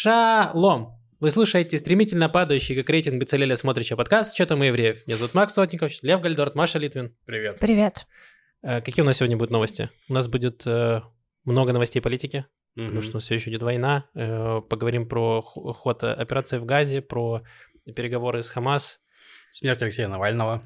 Шалом! Вы слушаете стремительно падающий, как рейтинг Бецалеля смотрящий подкаст «Что там у евреев?». Меня зовут Макс Сотников, Лев Гальдорт, Маша Литвин. Привет. Привет. Э, какие у нас сегодня будут новости? У нас будет э, много новостей политики, Мгм. потому что у нас все еще идет война. Э, поговорим про ход операции в Газе, про переговоры с Хамас. Смерть Алексея Навального.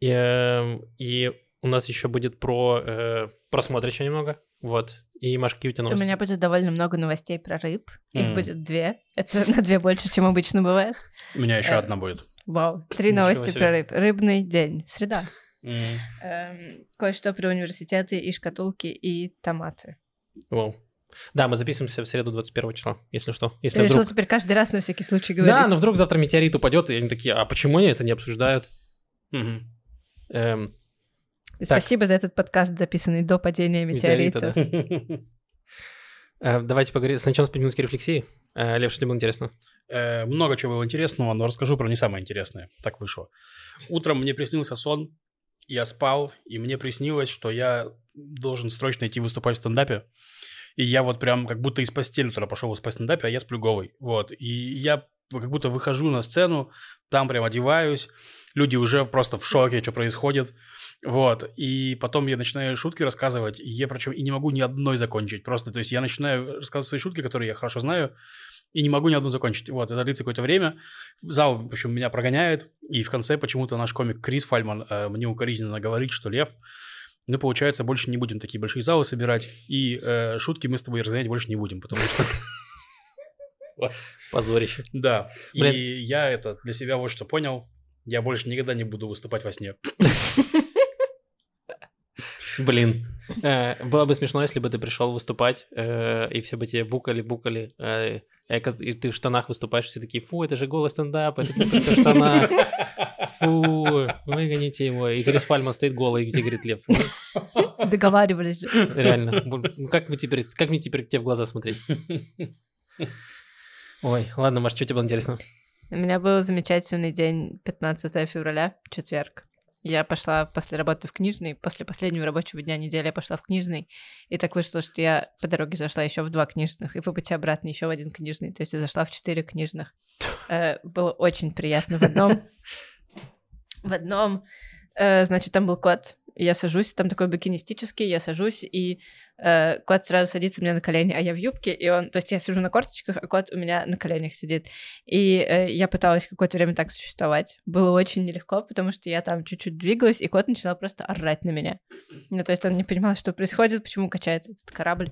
И, э, и у нас еще будет про э, просмотрища немного. Вот. И, Маш, какие у тебя У новости? меня будет довольно много новостей про рыб. Их будет две. Это на две больше, чем обычно бывает. У меня еще Э. одна будет. Вау. Три новости про рыб. Рыбный день. Среда. Эм, кое-что про университеты и шкатулки и томаты. Вау. Да, мы записываемся в среду 21 числа, если что. Если Я решила вдруг... теперь каждый раз на всякий случай Да, говорить. но вдруг завтра метеорит упадет, и они такие, а почему они это не обсуждают? Мгм. Эм, И Спасибо за этот подкаст, записанный до падения Метеорита, метеорита. э, давайте поговорим. Сначала с минутки рефлексии. Э, Лев, что тебе было интересно? Э, Много чего было интересного, но расскажу про не самое интересное. Так вышло. Утром мне приснился сон, я спал, и мне приснилось, что я должен срочно идти выступать в стендапе. И я вот прям как будто из постели туда пошел выступать в стендапе, а я сплю голый. Вот. И я как будто выхожу на сцену, там прям одеваюсь, люди уже просто в шоке, что происходит. Вот. И потом я начинаю шутки рассказывать, и я причем и не могу ни одной закончить. Просто, то есть я начинаю рассказывать свои шутки, которые я хорошо знаю, и не могу ни одну закончить. Вот, это длится какое-то время. Зал, в общем, меня прогоняет, и в конце почему-то наш комик Крис Фальман э, мне укоризненно говорит, что Лев, ну, получается, больше не будем такие большие залы собирать, и э, шутки мы с тобой разгонять больше не будем, потому что... Позорище. Да, Блин. и я это для себя вот что понял, я больше никогда не буду выступать во сне. Блин. Э, Было бы смешно, если бы ты пришел выступать, э, и все бы тебе букали, букали, э, и ты в штанах выступаешь, все такие, фу, это же голый стендап, это все в штанах. Фу, выгоните его. И Крис Фальман стоит голый, где говорит Лев. Договаривались же. Реально. Как, вы теперь, как мне теперь тебе в глаза смотреть? Ой, ладно, Маш, что тебе было интересно? У меня был замечательный день 15 февраля, четверг. Я пошла после работы в книжный, после последнего рабочего дня недели я пошла в книжный, и так вышло, что я по дороге зашла еще в два книжных, и по пути обратно еще в один книжный, то есть я зашла в четыре книжных. Э, было очень приятно в одном. В одном, э, значит, там был кот, я сажусь, там такой букинистический, я сажусь, и э, кот сразу садится мне на колени, а я в юбке, и он, то есть я сижу на корточках, а кот у меня на коленях сидит. И э, я пыталась какое-то время так существовать. Было очень нелегко, потому что я там чуть-чуть двигалась, и кот начинал просто орать на меня. Ну, то есть он не понимал, что происходит, почему качается этот корабль.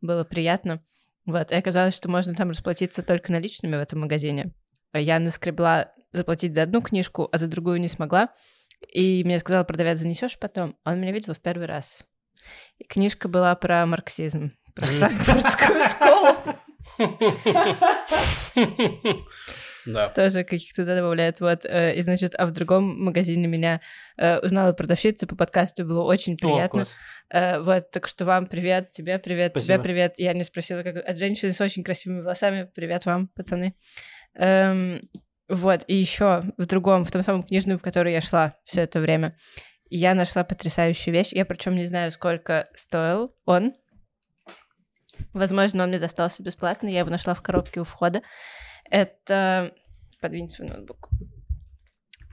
Было приятно. Вот, и оказалось, что можно там расплатиться только наличными в этом магазине. Я наскребла заплатить за одну книжку, а за другую не смогла. И мне сказал продавец, занесешь потом. Он меня видел в первый раз. И книжка была про марксизм, про франкфуртскую школу. Да. тоже каких-то да, добавляет. Вот, э, и, значит, а в другом магазине меня э, узнала продавщица по подкасту, было очень О, приятно. класс. Э, вот, так что вам привет, тебе привет, тебе Спасибо. привет. Я не спросила, как от женщины с очень красивыми волосами. Привет вам, пацаны. Эм, вот, и еще в другом, в том самом книжном, в который я шла все это время, я нашла потрясающую вещь. Я причем не знаю, сколько стоил он. Возможно, он мне достался бесплатно. Я его нашла в коробке у входа. Это... Подвинь свой ноутбук.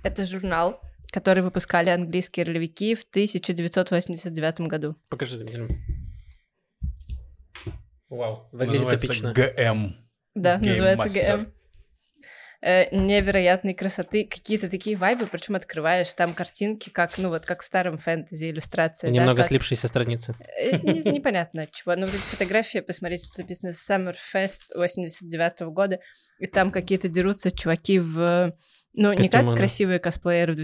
Это журнал, который выпускали английские ролевики в 1989 году. Покажи зрителям. Вау, выглядит Называется эпично. ГМ. Да, Game называется Master. ГМ. Э, невероятной красоты, какие-то такие вайбы, причем открываешь там картинки, как, ну вот, как в старом фэнтези иллюстрации. да, Немного как- слипшиеся страницы. Э, не- Непонятно от чего. Но вот эти фотографии, посмотрите, тут написано Summerfest 89 года, и там какие-то дерутся чуваки в... Ну, не Костюмы, как да. красивые косплееры в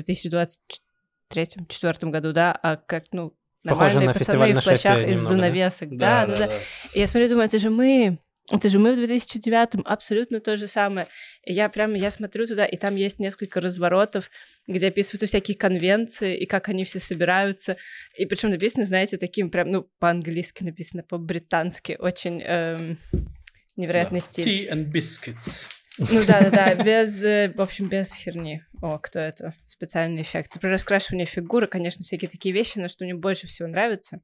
2023-2024 году, да, а как, ну, Похоже нормальные на пацаны в плащах из немного, да? занавесок. Да, да, да. И я смотрю, думаю, это же мы, это же мы в 2009-м, абсолютно то же самое. Я прям, я смотрю туда, и там есть несколько разворотов, где описываются всякие конвенции, и как они все собираются. И причем написано, знаете, таким прям, ну, по-английски написано, по-британски, очень эм, невероятный стиль. Tea and biscuits. Ну да, да, да, без, э, в общем, без херни. О, кто это? Специальный эффект. При раскрашивании фигуры, конечно, всякие такие вещи, но что мне больше всего нравится,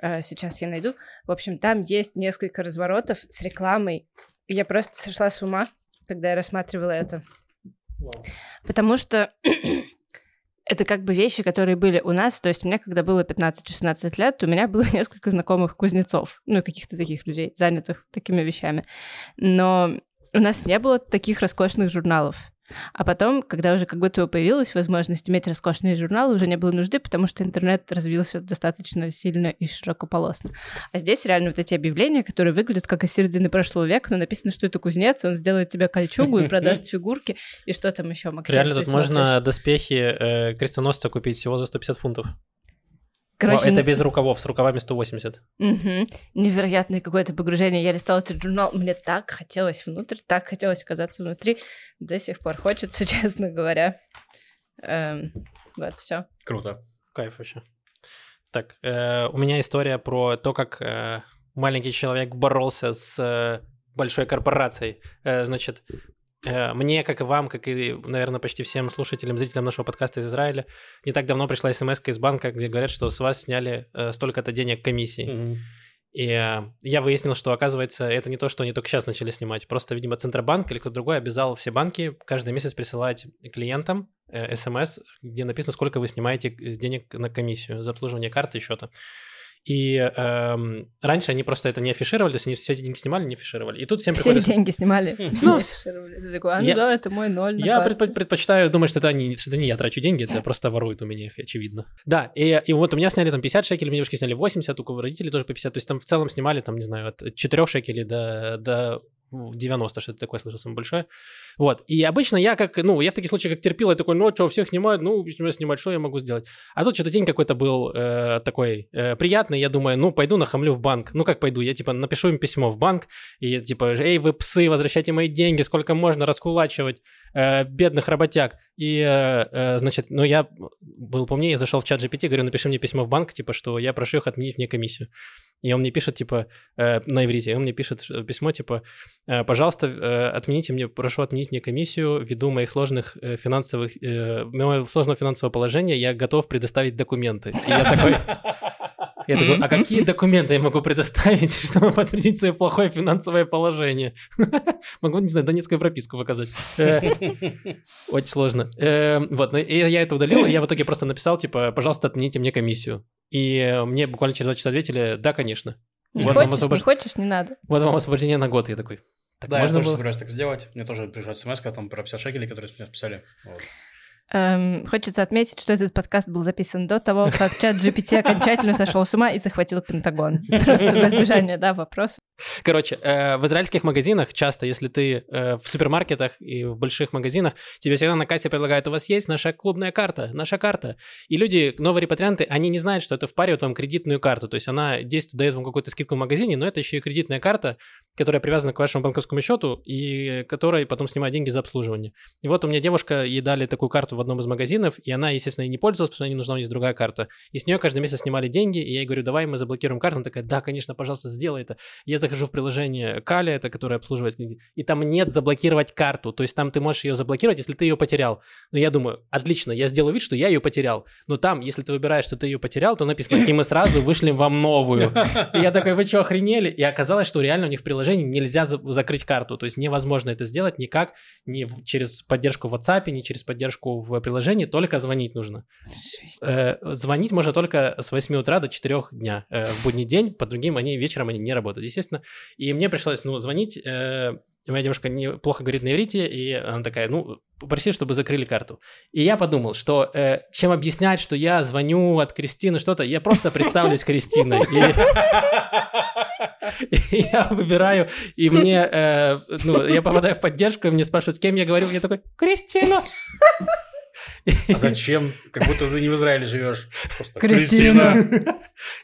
сейчас я найду. В общем, там есть несколько разворотов с рекламой я просто сошла с ума, когда я рассматривала это. Потому что это как бы вещи, которые были у нас. То есть меня, когда было 15-16 лет, у меня было несколько знакомых кузнецов, ну, каких-то таких людей, занятых такими вещами. Но у нас не было таких роскошных журналов. А потом, когда уже как будто бы появилась возможность иметь роскошные журналы, уже не было нужды, потому что интернет развился достаточно сильно и широкополосно. А здесь реально вот эти объявления, которые выглядят как из середины прошлого века, но написано, что это кузнец, он сделает тебе кольчугу и продаст фигурки, и что там еще, Максим? Реально тут можно доспехи э, крестоносца купить всего за 150 фунтов. Короче, это без рукавов, с рукавами 180. Угу. Невероятное какое-то погружение. Я листала этот журнал, мне так хотелось внутрь, так хотелось оказаться внутри. До сих пор хочется, честно говоря. Эм, вот, все. Круто. Кайф вообще. Так, э, у меня история про то, как э, маленький человек боролся с э, большой корпорацией. Э, значит, мне, как и вам, как и, наверное, почти всем слушателям, зрителям нашего подкаста из Израиля, не так давно пришла смс из банка, где говорят, что с вас сняли э, столько-то денег комиссии. Mm-hmm. И э, я выяснил, что, оказывается, это не то, что они только сейчас начали снимать. Просто, видимо, Центробанк или кто-то другой обязал все банки каждый месяц присылать клиентам э, смс, где написано, сколько вы снимаете э, денег на комиссию за обслуживание карты и счета. И эм, раньше они просто это не афишировали, то есть они все деньги снимали, не афишировали. И тут всем все приходится... деньги снимали, ну, не афишировали. Ты такой, а ну да, это мой ноль Я предпо- предпочитаю думать, что это, не, что это не я трачу деньги, это просто воруют у меня, очевидно. Да, и, и вот у меня сняли там 50 шекелей, у меня девушки сняли 80, у родителей тоже по 50, то есть там в целом снимали, там, не знаю, от 4 шекелей до, до в 90, что-то такое слышал, самое большое. Вот. И обычно я как, ну, я в таких случаях как терпил, я такой, ну, что, всех снимают, ну, меня снимать, что я могу сделать? А тут что-то день какой-то был э, такой э, приятный, я думаю, ну, пойду нахамлю в банк. Ну, как пойду? Я, типа, напишу им письмо в банк, и, типа, эй, вы псы, возвращайте мои деньги, сколько можно раскулачивать э, бедных работяг. И, э, э, значит, ну, я был помнее, я зашел в чат GPT, говорю, напиши мне письмо в банк, типа, что я прошу их отменить мне комиссию. И он мне пишет, типа, э, на иврите, он мне пишет письмо, типа, э, пожалуйста, э, отмените мне, прошу отменить мне комиссию ввиду моих сложных э, финансовых, э, моего сложного финансового положения, я готов предоставить документы. И я такой... Я такой, а какие документы я могу предоставить, чтобы подтвердить свое плохое финансовое положение? Могу, не знаю, донецкую прописку показать. Э, очень сложно. Э, вот, но я это удалил, и я в итоге просто написал, типа, пожалуйста, отмените мне комиссию. И мне буквально через два часа ответили, да, конечно. Не вот хочешь, освобож... не хочешь, не надо. Вот вам освобождение на год, я такой. Так да, я тоже было? собираюсь так сделать. Мне тоже приезжает смс там про 50 шекелей, которые мне писали. Вот. Эм, хочется отметить, что этот подкаст был записан до того, как чат GPT окончательно сошел с ума и захватил Пентагон. Просто в избежание, да, вопроса. Короче, э, в израильских магазинах часто, если ты э, в супермаркетах и в больших магазинах, тебе всегда на кассе предлагают, у вас есть наша клубная карта, наша карта. И люди, новые репатрианты, они не знают, что это впаривает вам кредитную карту. То есть она действует, дает вам какую-то скидку в магазине, но это еще и кредитная карта, которая привязана к вашему банковскому счету и которой потом снимает деньги за обслуживание. И вот у меня девушка, ей дали такую карту в одном из магазинов, и она, естественно, и не пользовалась, потому что ей нужна у нее другая карта. И с нее каждый месяц снимали деньги, и я ей говорю, давай мы заблокируем карту. Она такая, да, конечно, пожалуйста, сделай это. Я захожу в приложение Кали, это которое обслуживает книги, и там нет заблокировать карту. То есть там ты можешь ее заблокировать, если ты ее потерял. Но я думаю, отлично, я сделаю вид, что я ее потерял. Но там, если ты выбираешь, что ты ее потерял, то написано, и мы сразу вышлем вам новую. И я такой, вы что, охренели? И оказалось, что реально у них в приложении нельзя за- закрыть карту. То есть невозможно это сделать никак, ни через поддержку в WhatsApp, ни через поддержку в приложении только звонить нужно. Э, звонить можно только с 8 утра до 4 дня э, в будний день, по другим они вечером они не работают, естественно. И мне пришлось, ну, звонить, э, моя девушка неплохо говорит на иврите, и она такая, ну, попроси, чтобы закрыли карту. И я подумал, что э, чем объяснять, что я звоню от Кристины что-то, я просто представлюсь Кристиной. И я выбираю, и мне, э, ну, я попадаю в поддержку, и мне спрашивают, с кем я говорю, я такой, Кристина. А зачем? Как будто ты не в Израиле живешь. Кристина.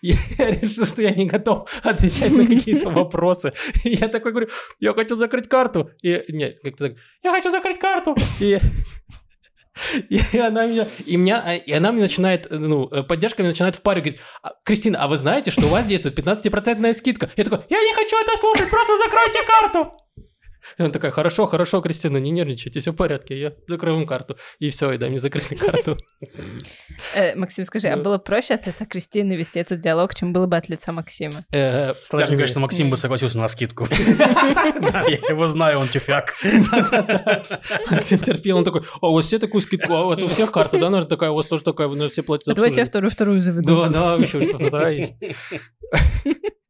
Я решил, что я не готов отвечать на какие-то вопросы. Я такой говорю, я хочу закрыть карту. И нет, как-то так, я хочу закрыть карту. И и она меня, и меня, и она мне начинает, ну, поддержка мне начинает в паре говорить, «А, Кристина, а вы знаете, что у вас действует 15% скидка? Я такой, я не хочу это слушать, просто закройте карту. И она такая, хорошо, хорошо, Кристина, не нервничайте, все в порядке, я закрою вам карту. И все, и да, мне закрыли карту. Э, Максим, скажи, а было проще от лица Кристины вести этот диалог, чем было бы от лица Максима? Э, мне кажется, Максим бы согласился на скидку. Я его знаю, он тюфяк. Максим терпел, он такой, а у вас все такую скидку, а у вас у всех карта, да, наверное, такая, у вас тоже такая, вы, наверное, все платят за Давайте я обслуживание». вторую-вторую заведу. Да, да, еще что-то да, есть.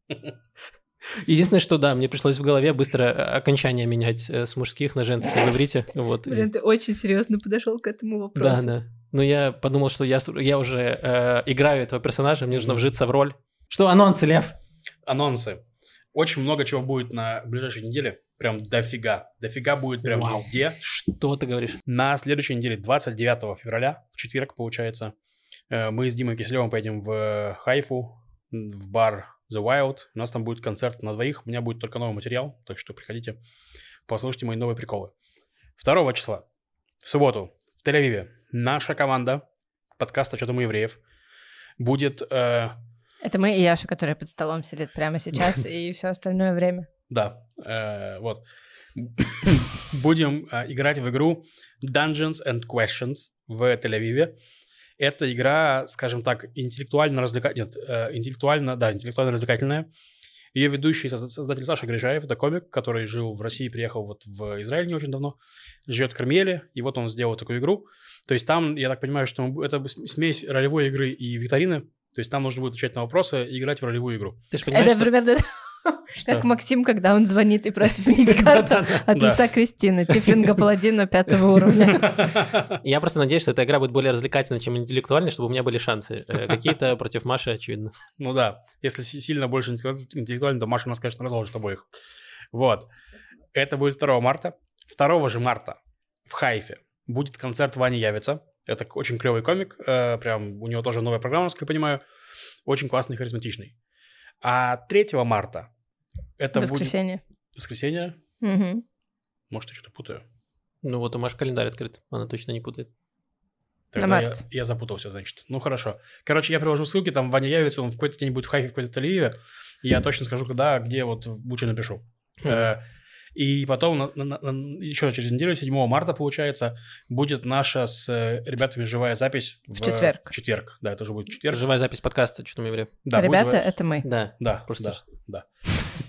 Единственное, что да, мне пришлось в голове быстро э, окончание менять э, с мужских на женских в иврите. Вот. Блин, ты очень серьезно подошел к этому Да, вопросу. да. Но я подумал, что я, я уже э, играю этого персонажа, мне нужно вжиться в роль. Что, анонсы, Лев? Анонсы. Очень много чего будет на ближайшей неделе. Прям дофига. Дофига будет прям Вау. везде. Что ты говоришь? На следующей неделе, 29 февраля, в четверг, получается, э, мы с Димой Киселевым поедем в Хайфу, в бар The Wild. У нас там будет концерт на двоих. У меня будет только новый материал, так что приходите, послушайте мои новые приколы. 2 числа, в субботу, в Тель-Авиве, наша команда подкаста «Что там у евреев» будет э, Это мы и Яша, который под столом сидит прямо сейчас, и все остальное время. Да, э, вот. Будем э, играть в игру Dungeons and Questions в Тель-Авиве. Это игра, скажем так, интеллектуально развлекательная. Нет, э, интеллектуально, да, интеллектуально развлекательная. Ее ведущий созда- создатель Саша Грижаев, это комик, который жил в России, приехал вот в Израиль не очень давно, живет в Кармеле, и вот он сделал такую игру. То есть там, я так понимаю, что это смесь ролевой игры и викторины. То есть там нужно будет отвечать на вопросы и играть в ролевую игру. Ты же понимаешь, Это что... примерно как Максим, когда он звонит и просит сменить карту от лица Кристины, тифлинга паладина пятого уровня. Я просто надеюсь, что эта игра будет более развлекательной, чем интеллектуальной, чтобы у меня были шансы. Э, Какие-то против Маши, очевидно. Ну да, если си- сильно больше интеллект- интеллектуально, то Маша нас, конечно, разложит обоих. Вот. Это будет 2 марта. 2 же марта в Хайфе будет концерт Вани Явица. Это очень клевый комик. э, прям у него тоже новая программа, насколько я понимаю. Очень классный, харизматичный. А 3 марта это Воскресенье. будет... Воскресенье? Мгм. Может, я что-то путаю. Ну вот у Маши календарь открыт, она точно не путает. Тогда я, марте. я запутался, значит. Ну, хорошо. Короче, я приложу ссылки, там Ваня явится, он в какой-то день будет в Хайфе, в какой-то Тель-Авиве. Я точно скажу, когда, где, вот лучше напишу. Э, И потом, на- на- на- еще через неделю, 7 марта, получается, будет наша с э, ребятами живая запись. В четверг. В четверг, да, это уже будет четверг. Живая запись подкаста, что там евреев. Да, Ребята, живая- это мы. Да. Да, Просто да, да.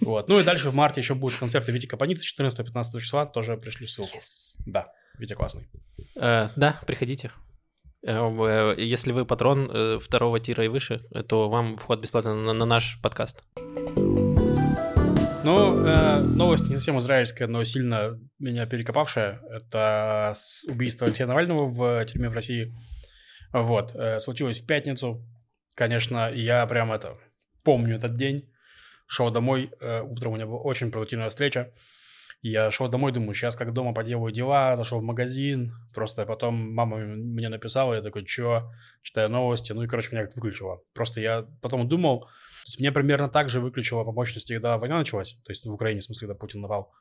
Вот. Ну и дальше в марте еще будут концерты Вити Капаницы 14-15 числа, тоже пришли ссылку. Да, Витя классный. Э, да, приходите. Э, в- э, Если вы патрон э, второго тира и выше, то вам вход бесплатно на, на наш подкаст. Ну, э, новость не совсем израильская, но сильно меня перекопавшая. Это убийство Алексея Навального в тюрьме в России. Вот. э, случилось в пятницу. Конечно, я прям это помню этот день. Шел домой. э, утром у меня была очень продуктивная встреча. Я шел домой, думаю, сейчас как дома поделаю дела, зашел в магазин. Просто потом мама мне написала, я такой, чё? Читаю новости. Ну и, короче, меня как выключила. Просто я потом думал, то есть меня примерно так же выключило по мощности, когда война началась, то есть в Украине, в смысле, когда Путин напал.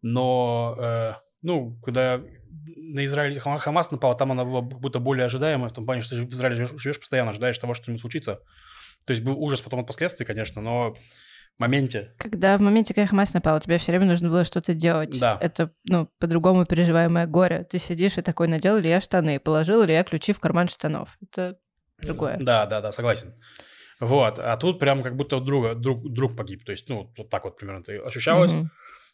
Но, э, ну, когда на Израиль Хама- Хамас напал, там она была как будто более ожидаемая, в том плане, что ты в Израиле живешь, живешь постоянно, ожидаешь того, что что-нибудь случится. То есть был ужас потом от последствий, конечно, но в моменте, Когда в моменте, когда Хамас напал, тебе все время нужно было что-то делать. Да. Это, ну, по-другому переживаемое горе. Ты сидишь и такой, надел ли я штаны, положил ли я ключи в карман штанов. Это другое. да, да, да, согласен. Вот, а тут прям как будто друга, друг, друг погиб, то есть, ну, вот так вот примерно это ощущалось. Мгм.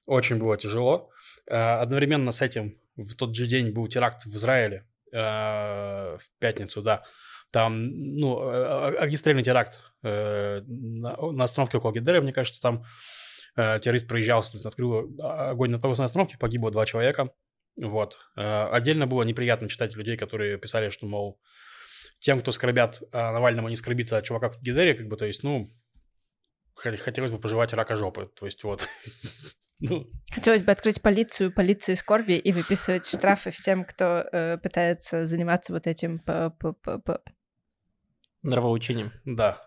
Очень было тяжело. Э, Одновременно с этим в тот же день был теракт в Израиле э, в пятницу, да. Там, ну, э, огнестрельный теракт э, на, на остановке около Гедеры, мне кажется, там э, террорист проезжал, открыл огонь на автобусной остановке, погибло два человека. Вот. Э, Отдельно было неприятно читать людей, которые писали, что, мол, тем, кто скорбят о Навальном, не скорбит о чуваках в Гидере, как бы, то есть, ну, хот- хотелось бы пожевать рака жопы, то есть, вот. Ну, Хотелось бы открыть полицию, полиции скорби и выписывать штрафы всем, кто э, пытается заниматься вот этим по, по, по, по- Нравоучением. Да.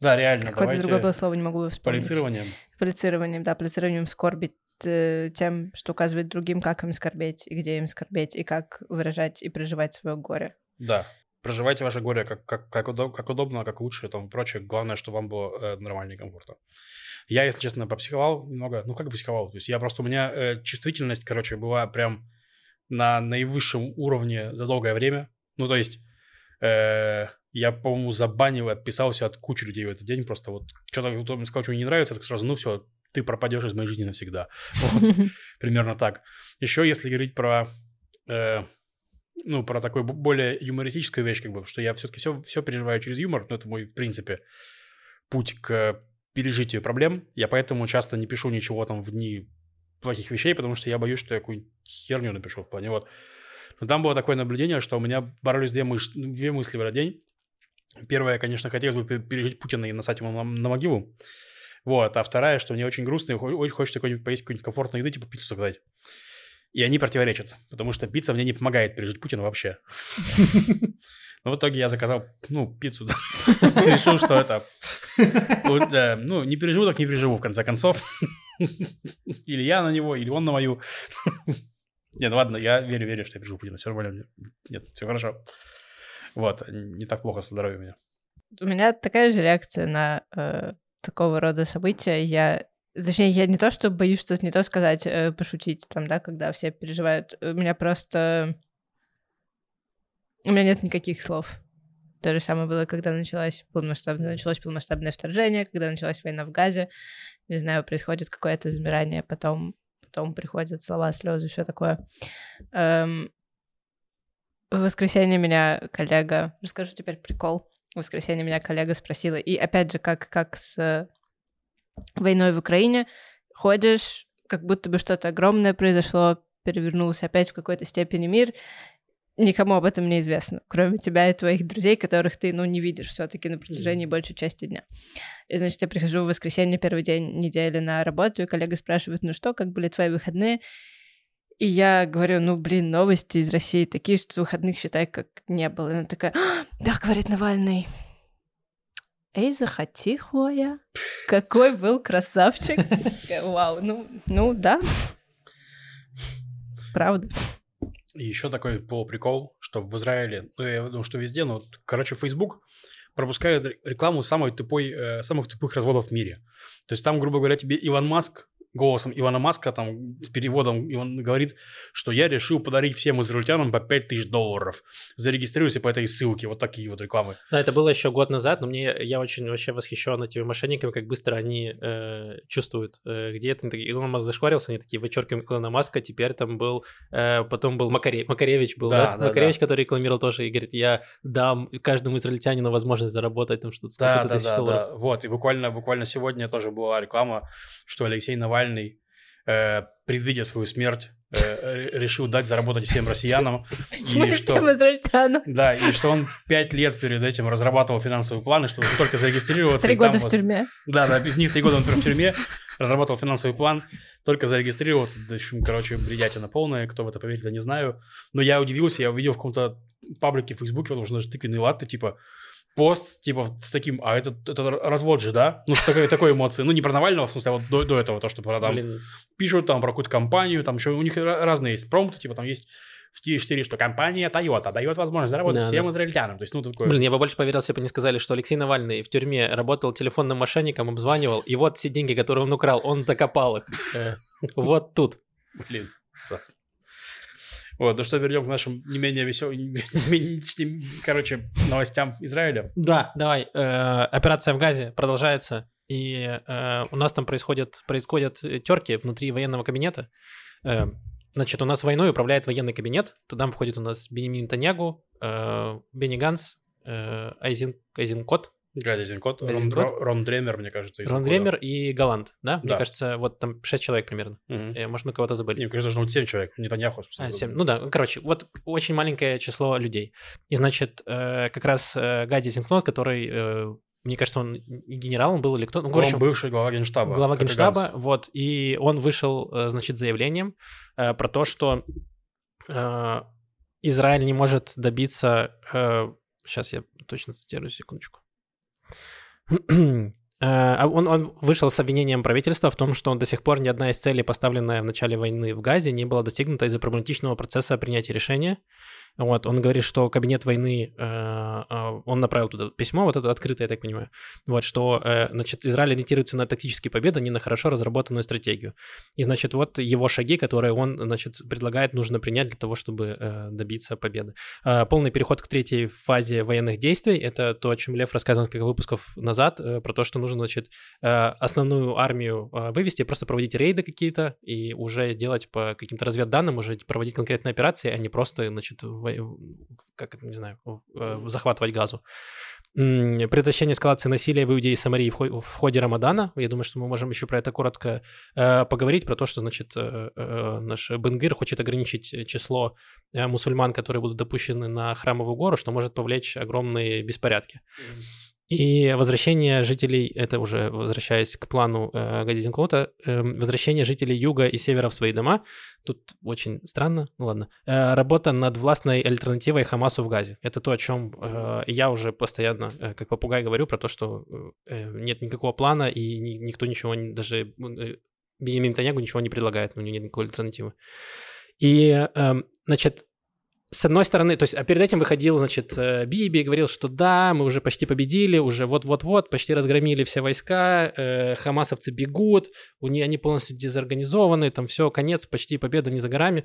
Да, реально, Какое-то давайте другое было слово, не могу вспомнить. полицированием. Полицированием, да, полицированием скорби э, тем, что указывает другим, как им скорбеть, и где им скорбеть, и как выражать и проживать свое горе. Да. проживайте ваше горе как, как, как, удоб, как удобно, как лучше, там, прочее. Главное, чтобы вам было э, нормально и комфортно. Я, если честно, попсиховал немного. Ну, как психовал? То есть я просто... У меня э, чувствительность, короче, была прям на наивысшем уровне за долгое время. Ну, то есть я, по-моему, забанил и отписался от кучи людей в этот день. Просто вот что-то кто мне сказал, что мне не нравится, так сразу, ну все, ты пропадешь из моей жизни навсегда. Вот, примерно так. Еще, если говорить про... Э, ну, про такую более юмористическую вещь, как бы, что я все-таки все, все переживаю через юмор, ну, это мой, в принципе, путь к пережитию проблем. Я поэтому часто не пишу ничего там в дни плохих вещей, потому что я боюсь, что я какую-нибудь херню напишу в плане вот. Но там было такое наблюдение, что у меня боролись две, мыш... две мысли в этот день. Первое, конечно, хотелось бы пережить Путина и насать ему на, на могилу. Вот. А вторая, что мне очень грустно и очень хочется какой-нибудь поесть какой-нибудь комфортной еды, типа пиццу заказать. И они противоречат, потому что пицца мне не помогает пережить Путина вообще. Но в итоге я заказал, ну, пиццу. Решил, что это... Ну, не переживу, так не переживу, в конце концов. Или я на него, или он на мою. Нет, ну ладно, я верю, верю, что я переживу Путина. Все нормально. Нет, все хорошо. Вот, не так плохо со здоровьем у меня. У меня такая же реакция на э, такого рода события. Я Точнее, я не то, что боюсь что-то не то сказать, э, пошутить там, да, когда все переживают. У меня просто... У меня нет никаких слов. То же самое было, когда началось полномасштабное, началось полномасштабное вторжение, когда началась война в Газе. Не знаю, происходит какое-то замирание, потом, потом приходят слова, слезы, все такое. Эм... В воскресенье меня коллега... Расскажу теперь прикол. В воскресенье меня коллега спросила, и опять же, как, как с войной в Украине, ходишь, как будто бы что-то огромное произошло, перевернулся опять в какой-то степени мир, никому об этом не известно, кроме тебя и твоих друзей, которых ты, ну, не видишь все таки на протяжении mm. большей части дня. И, значит, я прихожу в воскресенье, первый день недели на работу, и коллега спрашивает, ну что, как были твои выходные? И я говорю, ну, блин, новости из России такие, что выходных, считай, как не было. И она такая, «А, да, говорит Навальный, Эй, захоти, Хвоя. Какой был красавчик. Вау, ну, ну да. Правда. Еще такой полуприкол, что в Израиле, ну, я думаю, что везде, ну, короче, Facebook пропускает рекламу самой тупой, э, самых тупых разводов в мире. То есть там, грубо говоря, тебе Иван Маск голосом Ивана Маска, там, с переводом, и он говорит, что я решил подарить всем израильтянам по 5000 долларов. Зарегистрируйся по этой ссылке. Вот такие вот рекламы. Да, это было еще год назад, но мне я очень вообще восхищен этими мошенниками, как быстро они э, чувствуют, э, где это. Илон Маск зашкварился, они такие, вычеркиваем Илона Маска, теперь там был, э, потом был Макаре, Макаревич был, да, да? да Макаревич, да. который рекламировал тоже, и говорит, я дам каждому израильтянину возможность заработать там что-то. Да, да, да, долларов. да, вот, и буквально, буквально сегодня тоже была реклама, что Алексей Навальный э, предвидя свою смерть, э, решил дать заработать всем россиянам. И что, всем израильтянам. Да, и что он пять лет перед этим разрабатывал финансовые планы, чтобы только зарегистрироваться. Три года в вот, тюрьме. Да, да, из них три года он прям в тюрьме, разрабатывал финансовый план, только зарегистрироваться. В общем, короче, бредятина полная, кто в это поверит, я не знаю. Но я удивился, я увидел в каком-то паблике в Фейсбуке, потому что даже тыквенные латты, типа, пост, типа, с таким, а это, это развод же, да? Ну, с такой, такой эмоцией. Ну, не про Навального, в смысле, а вот до, до этого, то, что про там Блин. пишут там про какую-то компанию, там еще у них разные есть промпты, типа, там есть в стиле, что компания Toyota дает возможность заработать да, всем да. израильтянам. То есть, ну, такое... Блин, я бы больше поверил, если бы они сказали, что Алексей Навальный в тюрьме работал телефонным мошенником, обзванивал, и вот все деньги, которые он украл, он закопал их. Э, вот тут. Блин, ужасно. Вот, ну что, вернем к нашим не менее веселым, короче, новостям Израиля. Да, давай. Э, операция в Газе продолжается, и э, у нас там происходят, происходят терки внутри военного кабинета. Э, значит, у нас войной управляет военный кабинет, туда входит у нас Бенемин Танягу, Бенни Ганс, Айзен, Айзенкот, Гладя Зинкот, Рон, Рон Дремер, мне кажется. Рон Дремер и Галант, да? да? Мне кажется, вот там 6 человек примерно. Угу. Может, мы кого-то забыли. Не, кажется, должно 7 человек, не Таньяху. А, 7. Ну да, короче, вот очень маленькое число людей. И, значит, э, как раз э, Гади Зинкот, который мне кажется, он и генералом был или кто. Ну, он бывший глава генштаба. Глава генштаба, вот. И он вышел, значит, заявлением про то, что Израиль не может добиться... Сейчас я точно цитирую, секундочку. Э, а он, он вышел с обвинением правительства в том, что до сих пор ни одна из целей, поставленная в начале войны в Газе, не была достигнута из-за проблематичного процесса принятия решения. Вот, он говорит, что кабинет войны, э, э, он направил туда письмо, вот это открытое, я так понимаю, вот, что, э, значит, Израиль ориентируется на тактические победы, а не на хорошо разработанную стратегию. И, значит, вот его шаги, которые он, значит, предлагает, нужно принять для того, чтобы добиться победы. Полный переход к третьей фазе военных действий, это то, о чем Лев рассказывал несколько выпусков назад, про то, что нужно, значит, основную армию вывести, просто проводить рейды какие-то и уже делать по каким-то разведданным, уже проводить конкретные операции, а не просто, значит, как это, не знаю, э, захватывать газу. Предотвращение эскалации насилия в Иудее и Самарии в ходе Рамадана. Я думаю, что мы можем еще про это коротко э, поговорить, про то, что, значит, э, э, наш Бенгвир хочет ограничить число э, мусульман, которые будут допущены на Храмовую гору, что может повлечь огромные беспорядки. И возвращение жителей, это уже возвращаясь к плану э, Гадизенклота, э, возвращение жителей юга и севера в свои дома, тут очень странно, ну ладно, э, работа над властной альтернативой Хамасу в Газе. Это то, о чем э, я уже постоянно, э, как попугай, говорю, про то, что э, нет никакого плана, и ни, никто ничего, не, даже э, Бенемин Нетаньягу ничего не предлагает, у него нет никакой альтернативы. И, э, значит, с одной стороны, то есть, а перед этим выходил, значит, э, Биби и говорил, что да, мы уже почти победили, уже вот-вот-вот, почти разгромили все войска, э, хамасовцы бегут, у них, они полностью дезорганизованы, там все, конец, почти победа не за горами.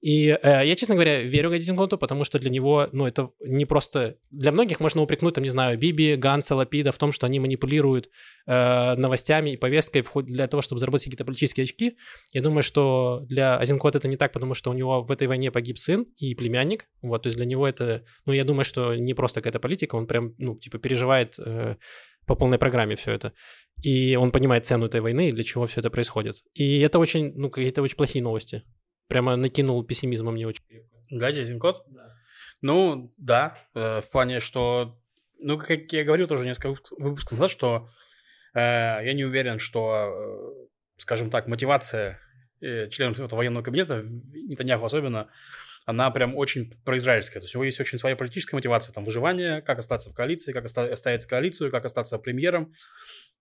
И э, я, честно говоря, верю Гадзинглоту, потому что для него, ну, это не просто... Для многих можно упрекнуть, там, не знаю, Биби, Ганса, Лапида в том, что они манипулируют э, новостями и повесткой для того, чтобы заработать какие-то политические очки. Я думаю, что для Азинкот это не так, потому что у него в этой войне погиб сын и племянник. Вот, то есть для него это... Ну, я думаю, что не просто какая-то политика, он прям, ну, типа, переживает... Э, по полной программе все это. И он понимает цену этой войны и для чего все это происходит. И это очень, ну, какие-то очень плохие новости. Прямо накинул пессимизма мне очень. Гадя Зинкот? Да. Ну, да, э, в плане, что... Ну, как я говорил тоже несколько выпусков назад, что э, я не уверен, что, э, скажем так, мотивация э, членов этого военного кабинета, Нетаньяху особенно, она прям очень произраильская. То есть у него есть очень своя политическая мотивация, там, выживание, как остаться в коалиции, как оставить коалицию, как остаться премьером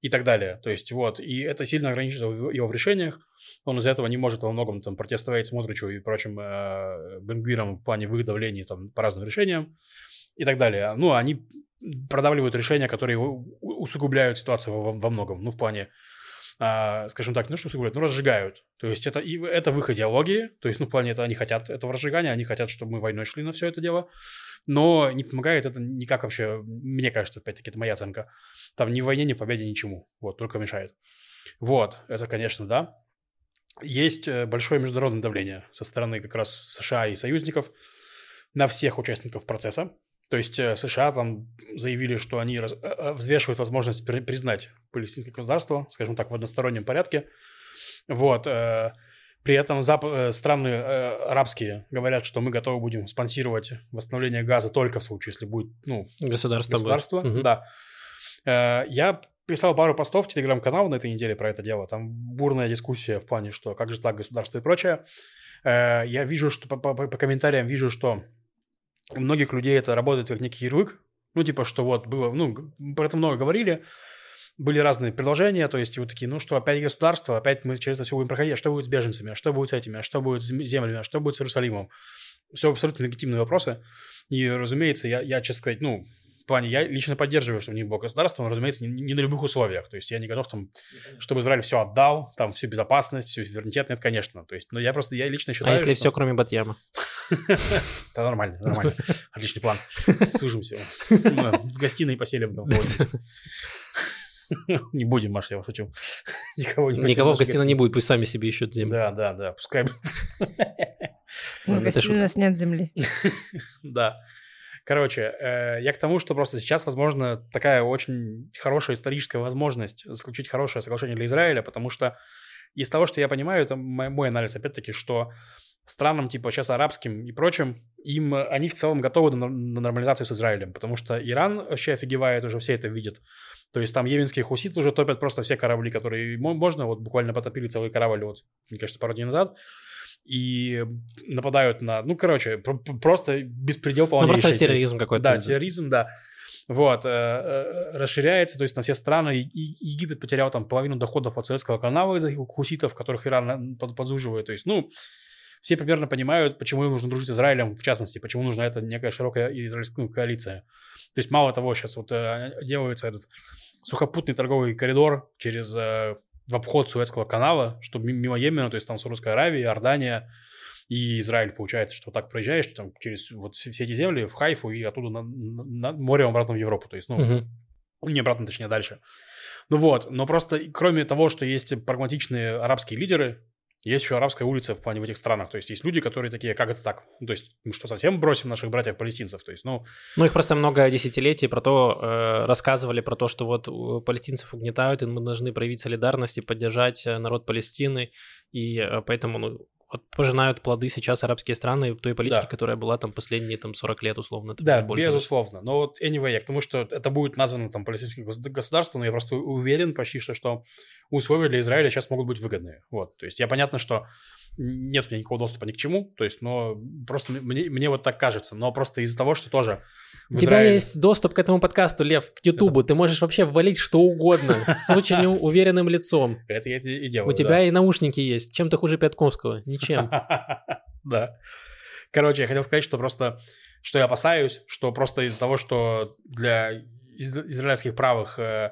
и так далее. То есть вот, и это сильно ограничивает его в решениях. Он из-за этого не может во многом там противостоять Смотричу и прочим э, Бенгвирам в плане выдавления там по разным решениям и так далее. Ну, они продавливают решения, которые усугубляют ситуацию во, во многом. Ну, в плане а, скажем так, ну что говорят, ну разжигают. То есть это, и, это в их идеологии, то есть, ну в плане это они хотят этого разжигания, они хотят, чтобы мы войной шли на все это дело, но не помогает это никак вообще, мне кажется, опять-таки, это моя оценка. Там ни в войне, ни в победе, ничему, вот, только мешает. Вот, это, конечно, да. Есть э, большое международное давление со стороны как раз США и союзников на всех участников процесса. То есть э, США там заявили, что они раз, э, взвешивают возможность при, признать палестинское государство, скажем так, в одностороннем порядке. Вот. При этом зап- страны арабские говорят, что мы готовы будем спонсировать восстановление газа только в случае, если будет ну, государство. государство будет. Да. Я писал пару постов в телеграм-канал на этой неделе про это дело. Там бурная дискуссия в плане, что как же так государство и прочее. Я вижу, что по, по, по комментариям вижу, что у многих людей это работает как некий ярлык. Ну, типа, что вот было, ну, про это много говорили, были разные предложения, то есть вот такие, ну что, опять государство, опять мы через это все будем проходить, а что будет с беженцами, а что будет с этими, а что будет с землями, а что будет с Иерусалимом. Все абсолютно легитимные вопросы. И, разумеется, я, я честно сказать, ну, в плане, я лично поддерживаю, чтобы не было государства, но, разумеется, не, не на любых условиях. То есть я не готов там, чтобы Израиль все отдал, там всю безопасность, всю суверенитет, нет, конечно. То есть, но я просто, я лично считаю, А если что... все, кроме Батьяма? Да нормально, нормально. Отличный план. Сужимся. В гостиной поселим. Не будем, Маша, я шучу. Никого, не Никого в гостиной не будет, пусть сами себе ищут землю. Да, да, да, пускай. В гостиной у нас нет земли. Да. Короче, э, я к тому, что просто сейчас, возможно, такая очень хорошая историческая возможность заключить хорошее соглашение для Израиля, потому что из того, что я понимаю, это мой анализ, опять-таки, что странам, типа сейчас арабским и прочим, им они в целом готовы на, на нормализацию с Израилем, потому что Иран вообще офигевает, уже все это видят. То есть там йеменские хуситы уже топят просто все корабли, которые можно, вот буквально потопили целый корабль, вот, мне кажется, пару дней назад, и нападают на... Ну, короче, просто беспредел полнейший. Ну, просто терроризм какой-то. Да, терроризм, да. Вот, э, э, расширяется, то есть на все страны. И, Египет потерял там половину доходов от Советского канала из-за хуситов, которых Иран под, подзуживает. То есть, ну, все примерно понимают, почему им нужно дружить с Израилем, в частности, почему нужна эта некая широкая израильская коалиция. То есть мало того, сейчас вот э, делается этот сухопутный торговый коридор через э, в обход Суэцкого канала, чтобы мимо Йемена, то есть там Саудовская Аравия, Иордания и Израиль, получается, что так проезжаешь там через вот все эти земли в Хайфу и оттуда на, на, на морем обратно в Европу, то есть, ну, Мгм. не обратно, точнее, дальше. Ну вот, но просто кроме того, что есть прагматичные арабские лидеры, есть еще арабская улица в плане в этих странах. То есть есть люди, которые такие, как это так? То есть мы что, совсем бросим наших братьев-палестинцев? То есть, ну, Ну, их просто много десятилетий про то э, рассказывали, про то, что вот палестинцев угнетают, и мы должны проявить солидарность и поддержать э, народ Палестины, и э, поэтому, ну, пожинают плоды сейчас арабские страны той политики, Да. которая была там последние там 40 лет условно. да, больше. безусловно. Но вот anyway, я к тому, что это будет названо там палестинским гос- государством, но я просто уверен почти, что, что условия для Израиля сейчас могут быть выгодные. Вот, то есть я понятно, что нет у меня никакого доступа ни к чему, то есть, но просто мне, мне вот так кажется, но просто из-за того, что тоже У тебя Израиле- есть доступ к этому подкасту, Лев, к Ютубу. Ты можешь вообще ввалить что угодно с очень уверенным лицом. Это я и делаю. У тебя и наушники есть. Чем ты хуже Пятковского? Ничем. Да. Короче, я хотел сказать, что просто, что я опасаюсь, что просто из-за того, что для из- израильских правых э,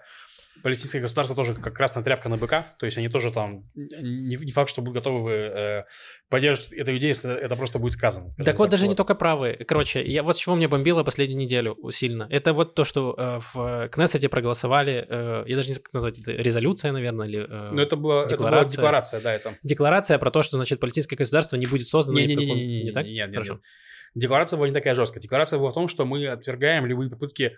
палестинское государство тоже как красная тряпка на быка, то есть они тоже там, не, не факт, что будут готовы э, поддерживать эту идею, если это просто будет сказано. скажем Так вот, так. даже не только правые. Короче, я вот с чего меня бомбило последнюю неделю сильно. Это вот то, что э, в Кнессете проголосовали, э, я даже не знаю, как назвать это, резолюция, наверное, или э, Ну, это была это была декларация. декларация, да, это. декларация про то, что, значит, палестинское государство не будет создано в каком... Не-не-не, Не так? нет, нет, Хорошо. нет. Декларация была не такая жесткая. Декларация была в том, что мы отвергаем любые попытки э,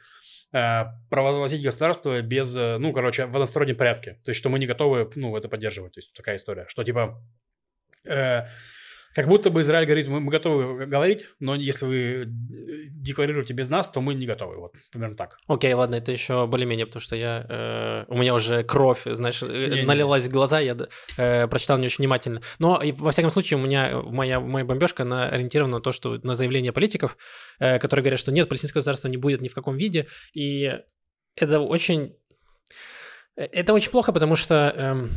провозгласить государство без, э, ну, короче, в одностороннем порядке. То есть, что мы не готовы, ну, это поддерживать. То есть, такая история. Что, типа, э, как будто бы Израиль говорит, мы, мы готовы говорить, но если вы э, декларируете без нас, то мы не готовы. Вот, примерно так. Окей, ладно, это еще более-менее, потому что я... э, у меня уже кровь, знаешь, э, Не-не. налилась в глаза, я э, прочитал не очень внимательно. Но, и, во всяком случае, у меня моя, моя бомбежка она ориентирована на то, что на заявления политиков, э, которые говорят, что нет, палестинского государства не будет ни в каком виде, и это очень... э, Это очень плохо, потому что... эм,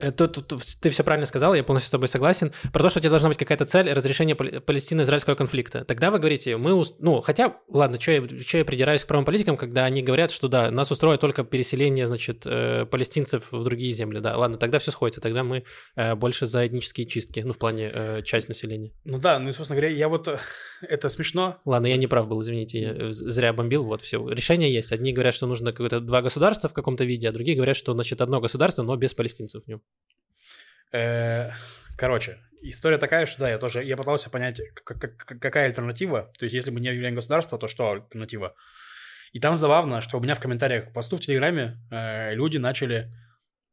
э, Тут, тут ты все правильно сказал, я полностью с тобой согласен. Про то, что у тебя должна быть какая-то цель разрешения пал- палестино-израильского конфликта. Тогда вы говорите, мы, ус- ну, хотя, ладно, что я, чё я придираюсь к правым политикам, когда они говорят, что да, нас устроит только переселение, значит, э, палестинцев в другие земли. Да, ладно, тогда все сходится, тогда мы э, больше за этнические чистки, ну, в плане э, часть населения. Ну да, ну и, собственно говоря, я вот... Это смешно, Ладно, я не прав был, извините, я э, зря бомбил, вот все. Решение есть. Одни говорят, что нужно какое-то два государства в каком-то виде, а другие говорят, что, значит, одно государство, но без палестинцев в нем. Э, Короче, история такая, что да, я тоже, я пытался понять, какая альтернатива. То есть, если мы не объявляем государство, то что альтернатива? И там забавно, что у меня в комментариях к посту в Телеграме э, люди начали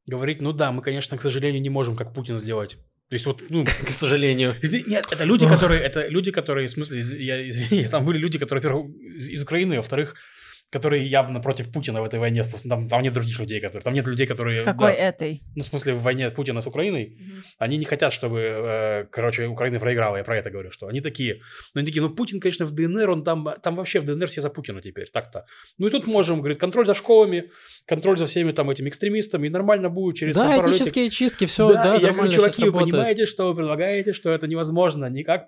говорить, ну да, мы, конечно, к сожалению, не можем как Путин сделать. То есть вот, ну, К сожалению. Нет, это люди, которые, это люди, которые, в смысле, я, извини, там были люди, которые, во-первых, из, Украины, а во-вторых, которые явно против Путина в этой войне. Там, там нет других людей, которые, там нет людей, которые... В какой да, этой? ну, в смысле, в войне Путина с Украиной, они не хотят, чтобы, э, короче, Украина проиграла. Я про это говорю, что они такие. Ну, они такие, ну, Путин, конечно, в ДНР, он там, там вообще в ДНР все за Путина теперь, так-то. Ну, и тут можем, говорит, контроль за школами, контроль за всеми там этими экстремистами, и нормально будет через Да, этнические чистки, все, да, да, и я говорю, чуваки, вы работает. понимаете, что вы предлагаете, что это невозможно никак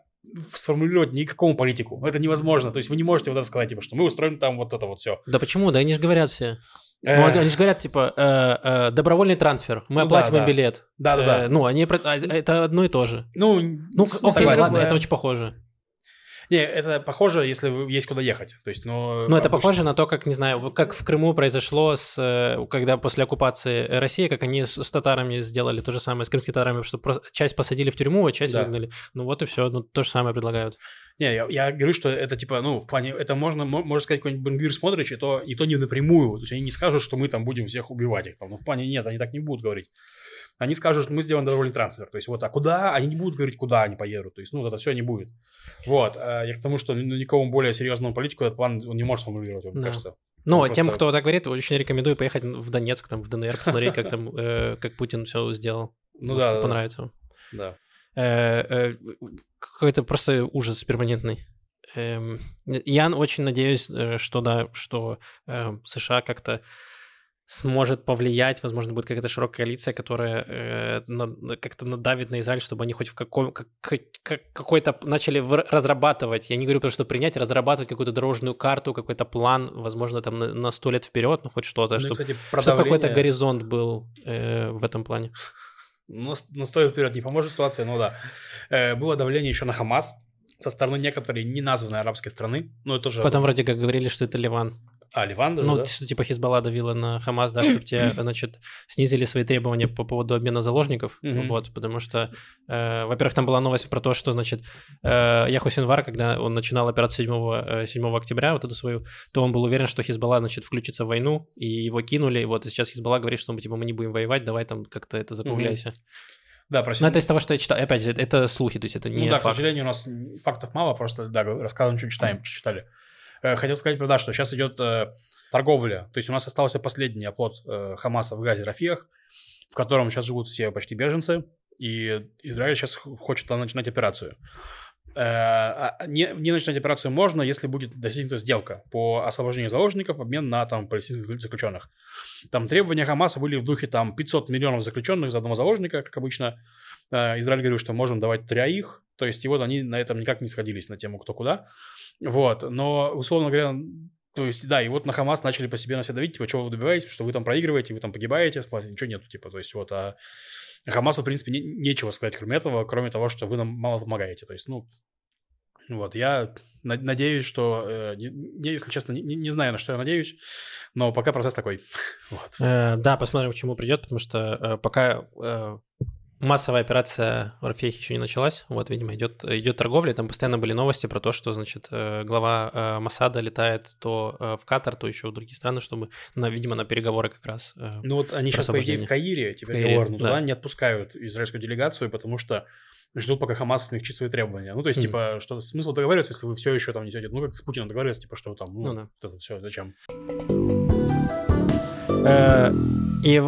сформулировать никакому политику. Это невозможно. То есть вы не можете вот это сказать, типа, что мы устроим там вот это вот все. Да почему? Да они же говорят все. Ну, они же говорят, типа, э, э, добровольный трансфер, мы Ну оплатим да, да. билет. Да, да, да. Э, Ну, они, а, это одно и то же. Ну, Ну, окей, согласен, ладно, да. это очень похоже. Не, это похоже, если есть куда ехать. То есть, ну... Ну, это похоже на то, как, не знаю, как в Крыму произошло, с, э, когда после оккупации России, как они с, с татарами сделали то же самое, с крымскими татарами, что часть посадили в тюрьму, а часть Да. выгнали. Ну, вот и все, ну, то же самое предлагают. Не, я, я говорю, что это типа, ну, в плане, это можно, мо- можно сказать какой-нибудь Бенгвир Смотрич, и то, и то не напрямую. То есть они не скажут, что мы там будем всех убивать их. Там. Ну, в плане нет, они так не будут говорить. Они скажут, что мы сделаем добровольный трансфер. То есть вот, а куда? Они не будут говорить, куда они поедут. То есть, ну, это все не будет. Вот. А я к тому, что ну, никому более серьезному политику этот план он не может сформулировать, мне Да. кажется. Но Ну, тем, просто- кто так говорит, очень рекомендую поехать в Донецк, там, в ДНР, посмотреть, как там, э, как Путин все сделал. Ну Может, да, понравится. Да. Э, э, какой-то просто ужас перманентный. Эм, Я очень надеюсь, э, что да, что э, США как-то сможет повлиять, возможно, будет какая-то широкая коалиция, которая э, на, как-то надавит на Израиль, чтобы они хоть в каком, как, как, какой-то начали в, разрабатывать, я не говорю про что принять, разрабатывать какую-то дорожную карту, какой-то план, возможно, там на сто лет вперед, ну хоть что-то, ну, чтобы, кстати, чтобы какой-то горизонт был э, в этом плане. Ну, на сто лет вперед не поможет ситуация, но да. Э, было давление еще на Хамас со стороны некоторой неназванной арабской страны. Ну, это же... Потом вроде как говорили, что это Ливан. А, Ливан даже, Ну, да? что типа Хизбалла давила на Хамас, да, чтобы те, значит, снизили свои требования по поводу обмена заложников, mm-hmm. вот, потому что, э, во-первых, там была новость про то, что, значит, э, Яху Синвар, когда он начинал операцию 7, 7 э, октября, вот эту свою, то он был уверен, что Хизбалла, значит, включится в войну, и его кинули, вот, и сейчас Хизбалла говорит, что, типа, мы не будем воевать, давай там как-то это закругляйся. Mm-hmm. Да. Но ну, это из того, что я читал. Опять же, это слухи, то есть это не Ну да, факт. к сожалению, у нас фактов мало, просто, да, рассказываем, что читаем, что читали. Э, хотел сказать, да, что сейчас идет э, торговля. То есть у нас остался последний оплот э, Хамаса в Газе Рафиях, в котором сейчас живут все почти беженцы, и Израиль сейчас хочет начинать операцию. Э, а, не, не начинать операцию можно, если будет достигнута сделка по освобождению заложников в обмен на там палестинских заключенных. Там требования Хамаса были в духе там 500 миллионов заключенных за одного заложника, как обычно. Э, Израиль говорил, что можем давать троих, то есть и вот они на этом никак не сходились на тему кто куда. Вот, но условно говоря, то есть, да, и вот на Хамас начали по себе на себя давить, типа, чего вы добиваетесь, что вы там проигрываете, вы там погибаете, ничего нету, типа, то есть, вот, а Хамасу, в принципе, не, нечего сказать, кроме этого, кроме того, что вы нам мало помогаете, то есть, ну, вот, я надеюсь, что, э, я, если честно, не, не знаю, на что я надеюсь, но пока процесс такой. Вот. Э, да, посмотрим, к чему придет, потому что э, пока э, массовая операция в Рафехе еще не началась. Вот, видимо, идет, идет торговля. Там постоянно были новости про то, что, значит, э, глава э, Масада летает то э, в Катар, то еще в другие страны, чтобы, на, видимо, на переговоры как раз. Ну вот они сейчас, по идее, в Каире теперь Каире, говорят, но да. туда не отпускают израильскую делегацию, потому что ждут, пока Хамас смягчит свои требования. Ну, то есть, mm типа, что смысл договариваться, если вы все еще там несете, ну, как с Путиным договариваться, типа, что там, ну, ну да. это все, зачем? И,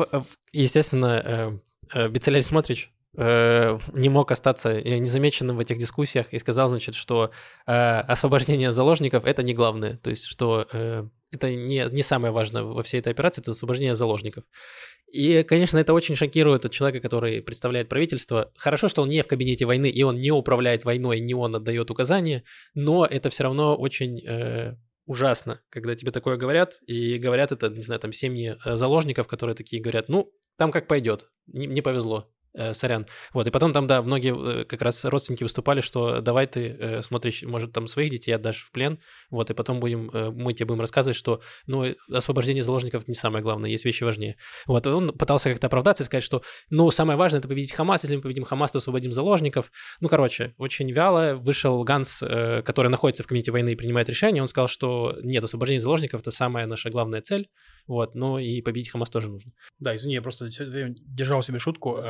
естественно, Бицелель Смотрич э, не мог остаться э, незамеченным в этих дискуссиях и сказал, значит, что э, освобождение заложников это не главное, то есть что э, это не, не самое важное во всей этой операции, это освобождение заложников. И, конечно, это очень шокирует от человека, который представляет правительство. Хорошо, что он не в кабинете войны, и он не управляет войной, не он отдает указания, но это все равно очень э, ужасно, когда тебе такое говорят, и говорят это, не знаю, там семьи э, заложников, которые такие говорят, ну, там как пойдет, не, не повезло, э, сорян. Вот, и потом там, да, многие э, как раз родственники выступали, что давай ты э, смотришь, может, там своих детей отдашь в плен, вот, и потом будем, э, мы тебе будем рассказывать, что, ну, освобождение заложников не самое главное, есть вещи важнее. Вот, он пытался как-то оправдаться и сказать, что, ну, самое важное это победить Хамас, если мы победим Хамас, то освободим заложников. Ну, короче, очень вяло вышел Ганс, который находится в комитете войны и принимает решение, он сказал, что нет, освобождение заложников это самая наша главная цель, вот, но и победить Хамас тоже нужно. Да, извини, я просто держал себе шутку.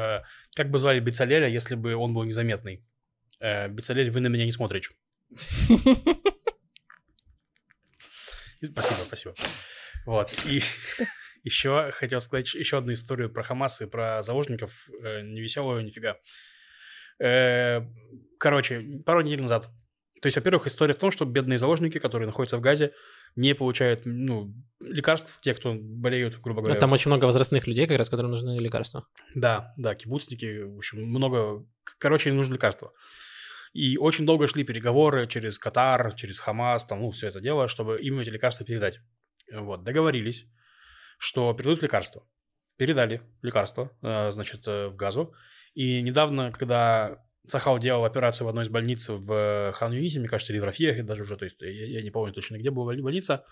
Как бы звали Бецалеля, если бы он был незаметный? Э, Бецалель, вы на меня не смотрите. Спасибо, спасибо. Вот, и еще хотел сказать еще одну историю про Хамас и про заложников, э, не веселую нифига. Короче, пару недель назад то есть, во-первых, история в том, что бедные заложники, которые находятся в Газе, не получают ну, лекарств, те, кто болеют, грубо говоря. А там очень много возрастных людей, как раз, которым нужны лекарства. Да, да, кибуцники, в общем, много... Короче, им нужны лекарства. И очень долго шли переговоры через Катар, через Хамас, там, ну, все это дело, чтобы им эти лекарства передать. Вот, договорились, что передадут лекарства. Передали лекарства, э, значит, э, в Газу. И недавно, когда Сахал делал операцию в одной из больниц в хан Юнисе, мне кажется, или в Рафиях даже уже, то есть я, я не помню точно, где была больница.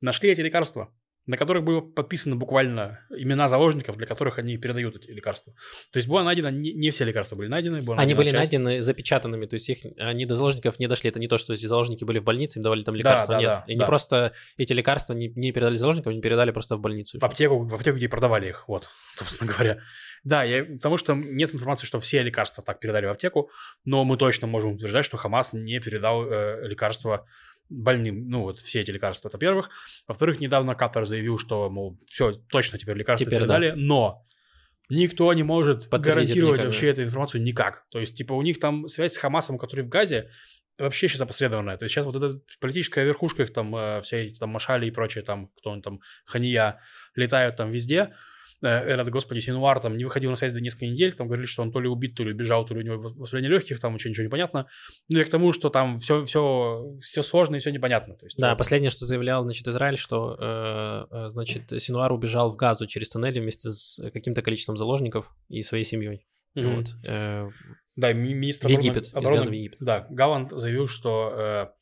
Нашли эти лекарства, на которых были подписаны буквально имена заложников, для которых они передают эти лекарства. То есть было найдено, не, не все лекарства были найдены. Была они были часть. найдены запечатанными, то есть их, они до заложников не дошли. Это не то, что эти заложники были в больнице, им давали там лекарства, да, да, нет. Да, и да. просто эти лекарства не, не передали заложникам, они передали просто в больницу. В аптеку, в аптеку, где продавали их, вот, собственно говоря. Да, я, потому что нет информации, что все лекарства так передали в аптеку, но мы точно можем утверждать, что Хамас не передал э, лекарства больным, ну вот все эти лекарства, это первых. Во-вторых, недавно Катар заявил, что, мол, все, точно теперь лекарства теперь передали, да. но Никто не может Подтвердить гарантировать вообще эту информацию никак. То есть, типа, у них там связь с Хамасом, который в Газе, вообще сейчас опосредованная. То есть сейчас вот эта политическая верхушка, их там э, все эти там Машали и прочие там, кто он там, Хания, летают там везде. Э, Этот, господи, Синуар там не выходил на связь до нескольких недель, там говорили, что он то ли убит, то ли убежал, то ли у него воспаление легких, там вообще ничего не понятно. Ну и к тому, что там все, все, все сложно и все непонятно. То есть, Да, вот. последнее, что заявлял, значит, Израиль, что, э, э, значит, Синуар убежал в Газу через туннели вместе с каким-то количеством заложников и своей семьей. Мгм. Вот. Э, Да, ми- министр В Египет, из обороны, Египет. Да, Галланд заявил, что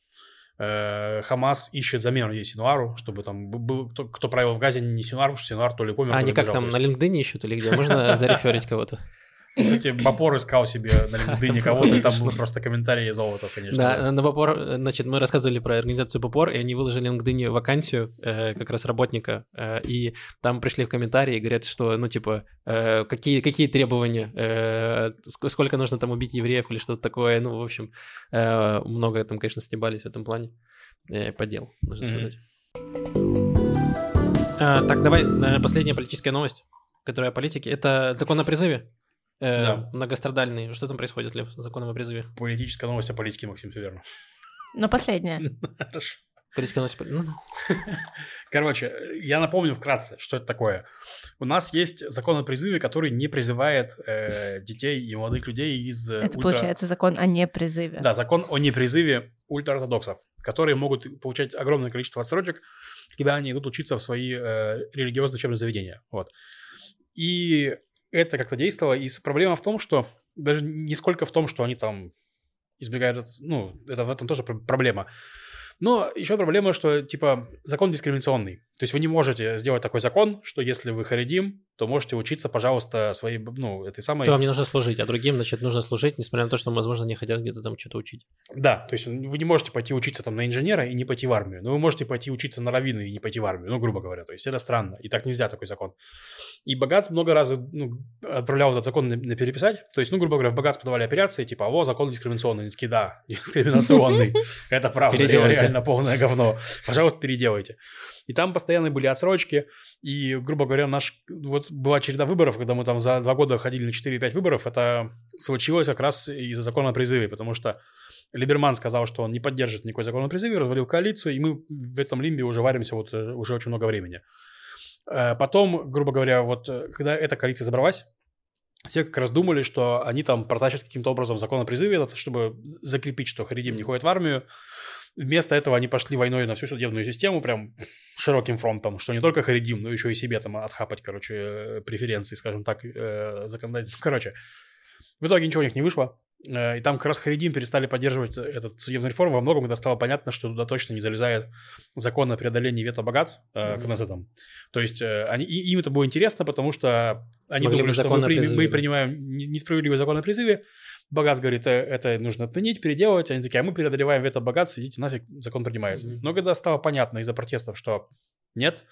э, Хамас ищет замену ей Синуару, чтобы там был кто, кто правил в Газе не Синуар, потому что Синуар то ли помер, А они как там, на LinkedIn ищут или где? Можно зареферить кого-то? Кстати, Бапор искал себе на LinkedIn кого-то, там был просто комментарии золота, конечно. Да, на Бопор, э, значит, мы рассказывали про организацию Бопор, и они выложили в LinkedIn вакансию э, как раз работника, э, и там пришли в комментарии и говорят, что, ну, типа, э, какие, какие требования, э, ск- сколько нужно там убить евреев или что-то такое, ну, в общем, э, много там, конечно, стебались в этом плане. Э, по делу, нужно Мгм. сказать. А, так, давай, наверное, последняя политическая новость, которая о политике, это закон о призыве. Э, Да. Многострадальный. Что там происходит, Лев, с законом о призыве? Политическая новость о политике, Максим, все верно. Но последняя. Хорошо. Политическая новость... ну, ну. Короче, я напомню вкратце, что это такое. У нас есть закон о призыве, который не призывает э, детей и молодых людей из э, Это ультра- получается закон о непризыве. Да, закон о непризыве ультраортодоксов, которые могут получать огромное количество отсрочек, когда они идут учиться в свои э, религиозные учебные заведения. Вот. И это как-то действовало. И проблема в том, что даже не сколько в том, что они там избегают, ну, это в этом тоже пр- проблема. Но еще проблема, что, типа, закон дискриминационный. То есть вы не можете сделать такой закон, что если вы харидим, то можете учиться, пожалуйста, своей, ну, этой самой... То вам не нужно служить, а другим, значит, нужно служить, несмотря на то, что, возможно, не хотят где-то там что-то учить. Да, то есть вы не можете пойти учиться там на инженера и не пойти в армию, но вы можете пойти учиться на раввина и не пойти в армию, ну, грубо говоря, то есть это странно, и так нельзя такой закон. И Богатс много раз ну, отправлял этот закон на, на переписать, то есть, ну, грубо говоря, в Богатс подавали операции, типа, о, закон дискриминационный, они такие, да, дискриминационный, это правда, реально полное говно, пожалуйста, переделайте. И там постоянно были отсрочки, и, грубо говоря, наш, вот была череда выборов, когда мы там за два года ходили на 4-5 выборов, это случилось как раз из-за закона о призыве, потому что Либерман сказал, что он не поддержит никакой закон о призыве, развалил коалицию, и мы в этом лимбе уже варимся вот э, уже очень много времени. Э, Потом, грубо говоря, вот э, когда эта коалиция забралась, все как раз думали, что они там протащат каким-то образом закон о призыве, чтобы закрепить, что Харидим не ходит в армию. Вместо этого они пошли войной на всю судебную систему, прям широким фронтом, что не только Харидим, но еще и себе там отхапать, короче, э, преференции, скажем так, э, законодательно. Короче, в итоге ничего у них не вышло. Э, И там как раз Харидим перестали поддерживать этот судебную реформу. Во многом когда стало понятно, что туда точно не залезает закон о преодолении вето богатств э, Мгм. Кнессетом. То есть э, они, и- им это было интересно, потому что они Могли думали, что мы, при- мы принимаем не- несправедливый закон о призыве. Богатс говорит, «Э, это нужно отменить, переделывать. Они такие, а мы преодолеваем вето богатств, идите нафиг, закон принимается. Мгм. Но когда стало понятно из-за протестов, что нет,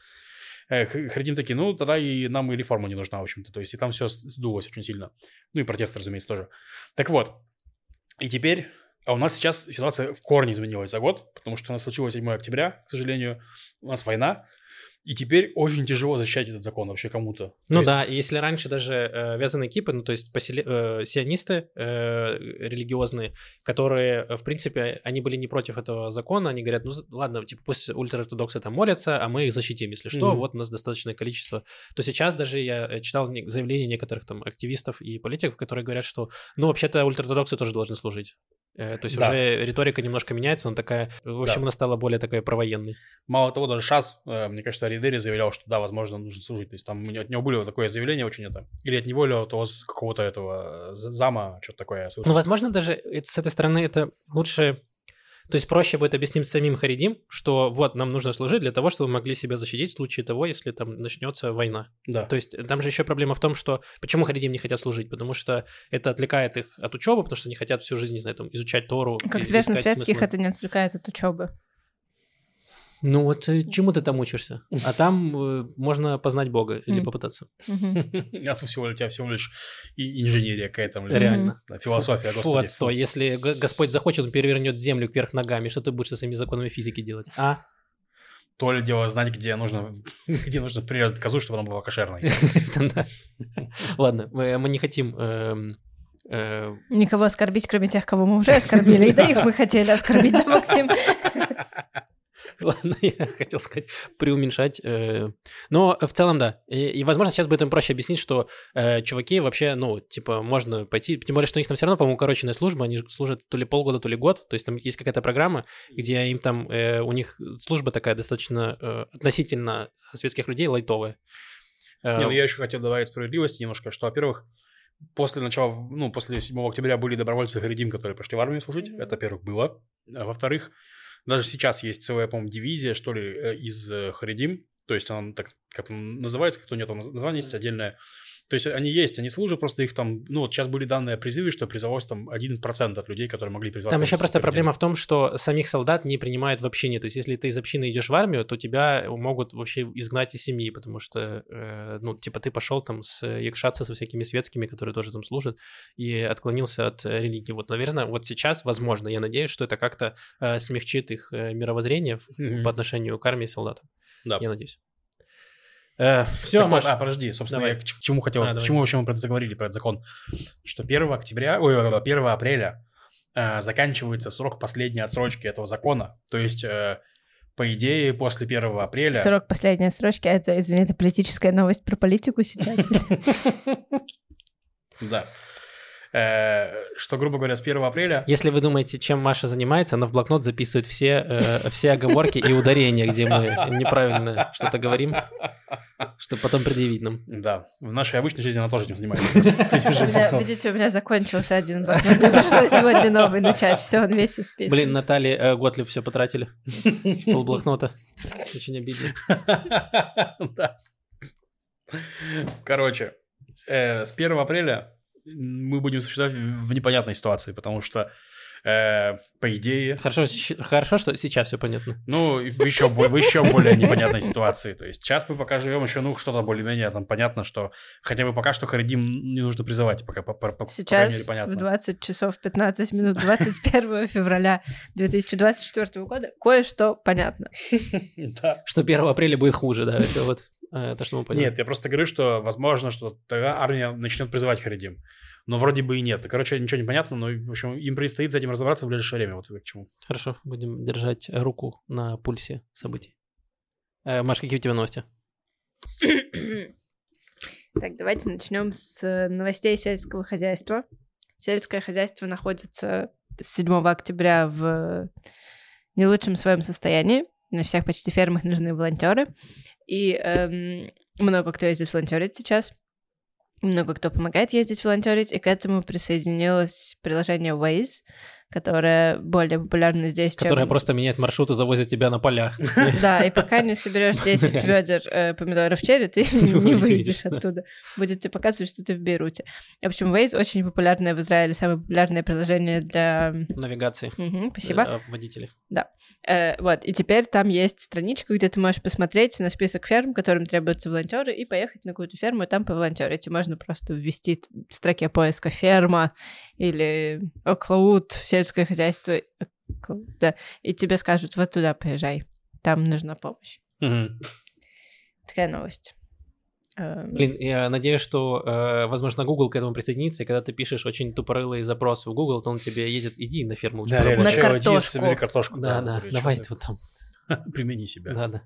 э, Х- Харидим такие, ну, тогда и нам и реформа не нужна, в общем-то. То есть и там все сдулось очень сильно. Ну и протесты, разумеется, тоже. Так вот, и теперь, а у нас сейчас ситуация в корне изменилась за год, потому что у нас случилось 7 октября, к сожалению, у нас война, и теперь очень тяжело защищать этот закон вообще кому-то. То Ну есть- да, и если раньше даже э, вязаные кипы, ну то есть поселе- э, сионисты э, религиозные, которые, э, в принципе, они были не против этого закона, они говорят, ну ладно, типа пусть ультраортодоксы там молятся, а мы их защитим, если что, Мгм. вот у нас достаточное количество. То сейчас даже я э, читал заявления некоторых там активистов и политиков, которые говорят, что, ну вообще-то ультраортодоксы тоже должны служить. Э, То есть Да. уже риторика немножко меняется, она такая, в общем, Да. она стала более такой провоенной. Мало того, даже Шас, э, мне кажется, Ридери заявлял, что да, возможно, нужно служить. То есть там от него было такое заявление очень это. Или от него, или от какого-то этого э, зама, что-то такое. Ну, возможно, даже с этой стороны это лучше... То есть проще будет объяснить самим Харидим, что вот нам нужно служить для того, чтобы мы могли себя защитить в случае того, если там начнется война. да. То есть там же еще проблема в том, что почему Харидим не хотят служить, потому что это отвлекает их от учебы, потому что они хотят всю жизнь, не знаю, там, изучать Тору. Как известно, светских смысла. это не отвлекает от учебы. Ну вот э, чему ты там учишься? А там э, можно познать Бога или попытаться. А тут всего, у тебя всего лишь и инженерия какая-то. блин. Реально. Да, философия, Фу, господи. отстой. Если Г- Господь захочет, он перевернет землю кверх ногами. Что ты будешь со своими законами физики делать? А? То ли дело знать, где нужно, где нужно прирезать козу, чтобы она была кошерной. Это да. Ладно, мы, мы не хотим... эм, э, Никого оскорбить, кроме тех, кого мы уже оскорбили. И да, их мы хотели оскорбить, да, Максим? Ладно, я хотел сказать, преуменьшать. э, Но в целом, да. И, возможно, сейчас будет им проще объяснить, что э, чуваки вообще, ну, типа, можно пойти, тем более, что у них там все равно, по-моему, укороченная служба, они служат то ли полгода, то ли год, то есть там есть какая-то программа, где им там, э, у них служба такая достаточно э, относительно светских людей лайтовая. Э, Не, ну я еще хотел добавить справедливости немножко, что, во-первых, после начала, ну, после 7 октября были добровольцы Харидим, которые пошли в армию служить. Это, во-первых, было. А во-вторых, даже сейчас есть целая, по-моему, дивизия, что ли, э, из э, Харидим. То есть она так как называется, как-то у нее там название есть отдельное. То есть они есть, они служат, просто их там, ну вот сейчас были данные о призыве, что призывалось там 1% от людей, которые могли призваться. Там еще просто проблема в том, что самих солдат не принимают в общине. То есть, если ты из общины идешь в армию, то тебя могут вообще изгнать из семьи, потому что, э, ну, типа, ты пошел там с якшаться со всякими светскими, которые тоже там служат, и отклонился от религии. Вот, наверное, вот сейчас, возможно, я надеюсь, что это как-то э, смягчит их э, мировоззрение Мгм. по отношению к армии и солдатам. Да. Я надеюсь. Все, Так Маш, а, подожди, собственно, Давай. я к чему хотел, А, к давай. чему вообще мы про это заговорили, про этот закон, что 1 октября, ой, 1 апреля э, заканчивается срок последней отсрочки этого закона, то есть, э, по идее, после 1 апреля... Срок последней строчки. а Это, извини, это политическая новость про политику сейчас. Да. Э, что, грубо говоря, с 1 апреля... Если вы думаете, чем Маша занимается, она в блокнот записывает все, э, все оговорки и ударения, где мы неправильно что-то говорим, чтобы потом предъявить нам. Да, в нашей обычной жизни она тоже этим занимается. Видите, у меня закончился один блокнот. Мне пришлось сегодня новый начать. Все, он весь исписан. Блин, Наталья э, Готлиб все потратили. Полблокнота. Очень обидно. Да. Короче, э, с 1 апреля мы будем существовать в непонятной ситуации, потому что, э, по идее, Хорошо, хорошо, что сейчас все понятно. ну, в еще, в еще более непонятной ситуации. То есть сейчас мы пока живем еще, ну, что-то более-менее там понятно, что хотя бы пока что Харидим не нужно призывать, пока, по, по- по- по Сейчас мере, в 20 часов 15 минут 21 февраля 2024 года кое-что понятно. Да. Что 1 апреля будет хуже, да, это вот э, то, что мы поняли. Нет, я просто говорю, что возможно, что тогда армия начнет призывать Харидим. Но вроде бы и нет. Короче, ничего не понятно, но, в общем, им предстоит с этим разобраться в ближайшее время. Вот к чему. Хорошо, будем держать руку на пульсе событий. Э, Маш, какие у тебя новости? Так, давайте начнем с новостей сельского хозяйства. Сельское хозяйство находится с 7 октября в не лучшем своем состоянии. На всех почти фермах нужны волонтеры. И эм, много кто ездит волонтерить сейчас. Много кто помогает ездить волонтерить. И к этому присоединилось приложение Waze, которое более популярно здесь, чем... Которая просто меняет маршрут и завозит тебя на поля. Да, и пока не соберешь 10 ведер э, помидоров черри, ты не выйдешь, да. оттуда. Будет тебе показывать, что ты в Бейруте. В общем, Waze очень популярное в Израиле, самое популярное приложение для... Навигации. Мгм, спасибо. э, Водителей. Э, вот, и теперь там есть страничка, где ты можешь посмотреть на список ферм, которым требуются волонтеры, и поехать на какую-то ферму, и там поволонтерить. И можно просто ввести в строке поиска ферма или Оклауд, сельское хозяйство, Оклауд, да, и тебе скажут, вот туда поезжай, там нужна помощь. Такая новость. Эм, Блин, я надеюсь, что, э, возможно, Google к этому присоединится, и когда ты пишешь очень тупорылый запрос в Google, то он тебе едет, иди на ферму. Да, реально, На поработай». чай, иди, картошку. собери картошку. Да, да, говорю, давай вот там. Примени себя. Да, да.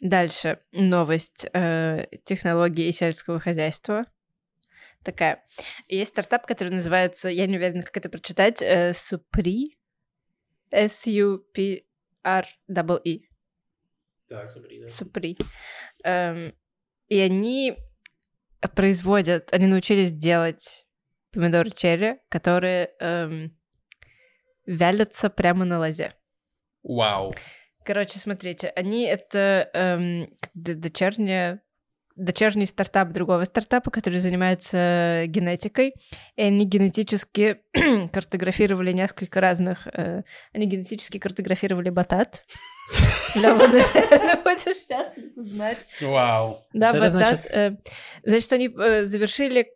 Дальше новость э, технологии и сельского хозяйства. Такая. Есть стартап, который называется, я не уверена, как это прочитать, э, Supri. S-U-P-R-E-E. Так, смотри, Supri. Эм, и они производят, они научились делать помидоры черри, которые эм, вялятся прямо на лозе. Вау. Короче, смотрите, они это эм, дочерняя дочерний стартап другого стартапа, который занимается генетикой, и они генетически картографировали несколько разных... э, они генетически картографировали батат. Лёва, наверное, будешь счастлив узнать. Вау. Да, батат. э, Значит, что они э, завершили,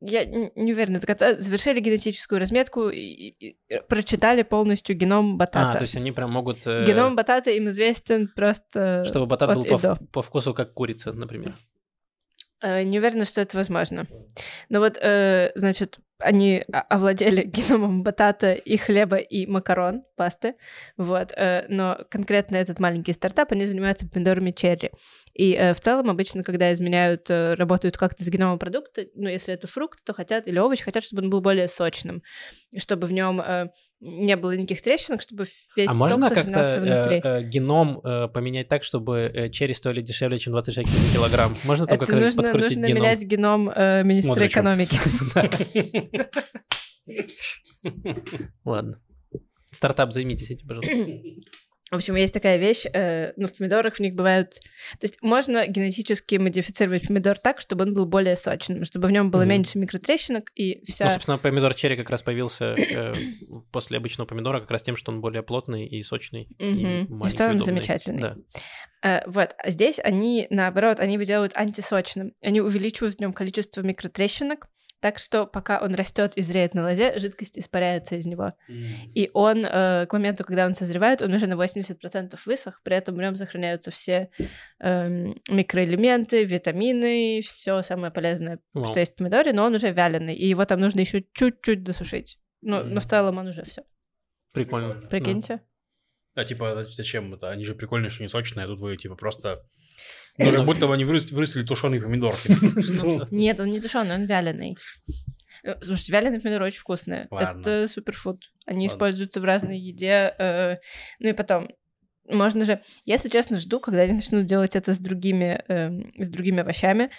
я не уверена до конца, завершили генетическую разметку и прочитали полностью геном А, батата. то есть они прям могут... э, Геном батата им известен просто Чтобы батат был по вкусу как курица, например. Э, Не уверена, что это возможно. Но вот, э, значит, они овладели геномом батата и хлеба и макарон, пасты, вот. э, Но конкретно этот маленький стартап, они занимаются помидорами черри. И э, в целом обычно, когда изменяют, э, работают как-то с геномом продукта, ну, если это фрукт, то хотят, или овощ, хотят, чтобы он был более сочным, чтобы в нем не было никаких трещинок, чтобы весь А можно как-то э, э, геном э, поменять так, чтобы черри стоили дешевле, чем 20 шекелей за килограмм? Можно только Это как- нужно, подкрутить нужно геном? менять геном э, министра экономики. Ладно. Стартап, займитесь этим, пожалуйста. В общем, есть такая вещь, э, ну, в помидорах в них бывают... То есть можно генетически модифицировать помидор так, чтобы он был более сочным, чтобы в нем было Мгм. меньше микротрещинок, и вся... Ну, собственно, помидор черри как раз появился э, после обычного помидора, как раз тем, что он более плотный и сочный. Мгм. И в маленький, целом удобный. замечательный. Да. Э, вот, а здесь они, наоборот, они его делают антисочным. Они увеличивают в нем количество микротрещинок, так что пока он растет и зреет на лозе, жидкость испаряется из него. И он, э, к моменту, когда он созревает, он уже на 80% высох, при этом в нем сохраняются все эм, микроэлементы, витамины, все самое полезное, Вау. что есть в помидоре, но он уже вяленый, и его там нужно еще чуть-чуть досушить. Ну, Мгм. но в целом он уже все. Прикольно. Прикиньте. А типа, зачем это? Они же прикольные, что не сочные, а тут вы типа просто... Ну, как будто бы они вырастили тушеный помидор. типа. Что? Нет, он не тушеный, он вяленый. Э, Слушайте, вяленые помидоры очень вкусные. Ладно. Это суперфуд. Они Ладно. используются в разной еде. э, Ну и потом, можно же... Я, если честно, жду, когда они начнут делать это с другими, эм, с другими овощами.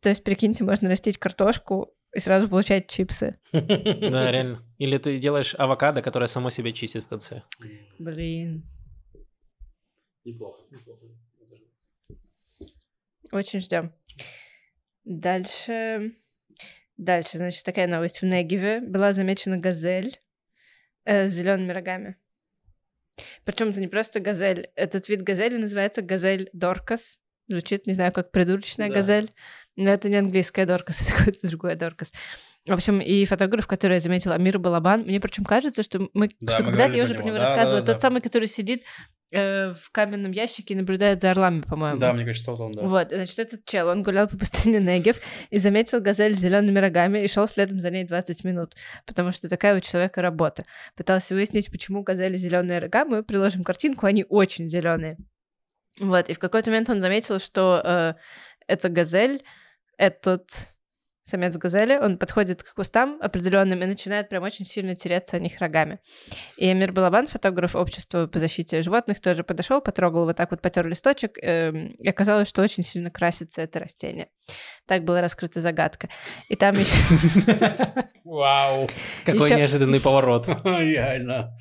То есть, прикиньте, можно растить картошку и сразу получать чипсы. Да, реально. Или ты делаешь авокадо, которое само себя чистит в конце. Блин, Неплохо, неплохо. Очень ждем. Дальше... Дальше, значит, такая новость. В Негеве была замечена газель э, с зелеными рогами. Причем это не просто газель. Этот вид газели называется газель Доркас. Звучит, не знаю, как придурочная Да. газель. Но это не английская Доркас, это другое Доркас. В общем, и фотограф, который я заметила, Амир Балабан, мне причем кажется, что мы, Да, что мы когда-то я уже про него. него Да, рассказывала. да, да, Тот да. самый, который сидит э, в каменном ящике и наблюдает за орлами, по-моему. Да, мне кажется, вот он, да. Вот, значит, этот чел, он гулял по пустыне Негев и заметил газель с зелеными рогами и шел следом за ней 20 минут, потому что такая у человека работа. Пытался выяснить, почему газели зеленые рога. Мы приложим картинку, они очень зеленые. Вот, и в какой-то момент он заметил, что э, эта газель, этот самец газели, он подходит к кустам определенным и начинает прям очень сильно тереться о них рогами. И Амир Балабан, фотограф общества по защите животных, тоже подошел, потрогал вот так вот, потер листочек, эм, и оказалось, что очень сильно красится это растение. Так была раскрыта загадка. И там еще... Вау. Какой неожиданный поворот. Реально.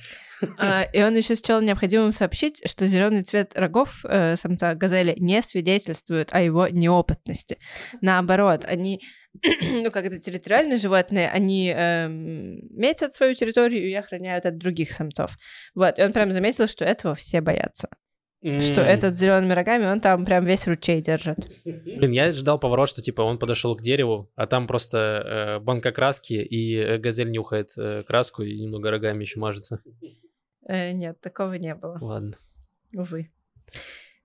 А, И он еще счел необходимым сообщить, что зеленый цвет рогов э, самца газели не свидетельствует о его неопытности. Наоборот, они, ну как это территориальные животные, они эм, метят свою территорию и охраняют от других самцов. Вот, и он прям заметил, что этого все боятся. Что этот с зелеными рогами, он там прям весь ручей держит. Блин, я ждал поворот, что типа он подошел к дереву, а там просто э, банка краски, и э, газель нюхает э, краску и немного рогами еще мажется. Э, нет, такого не было. Ладно. Увы.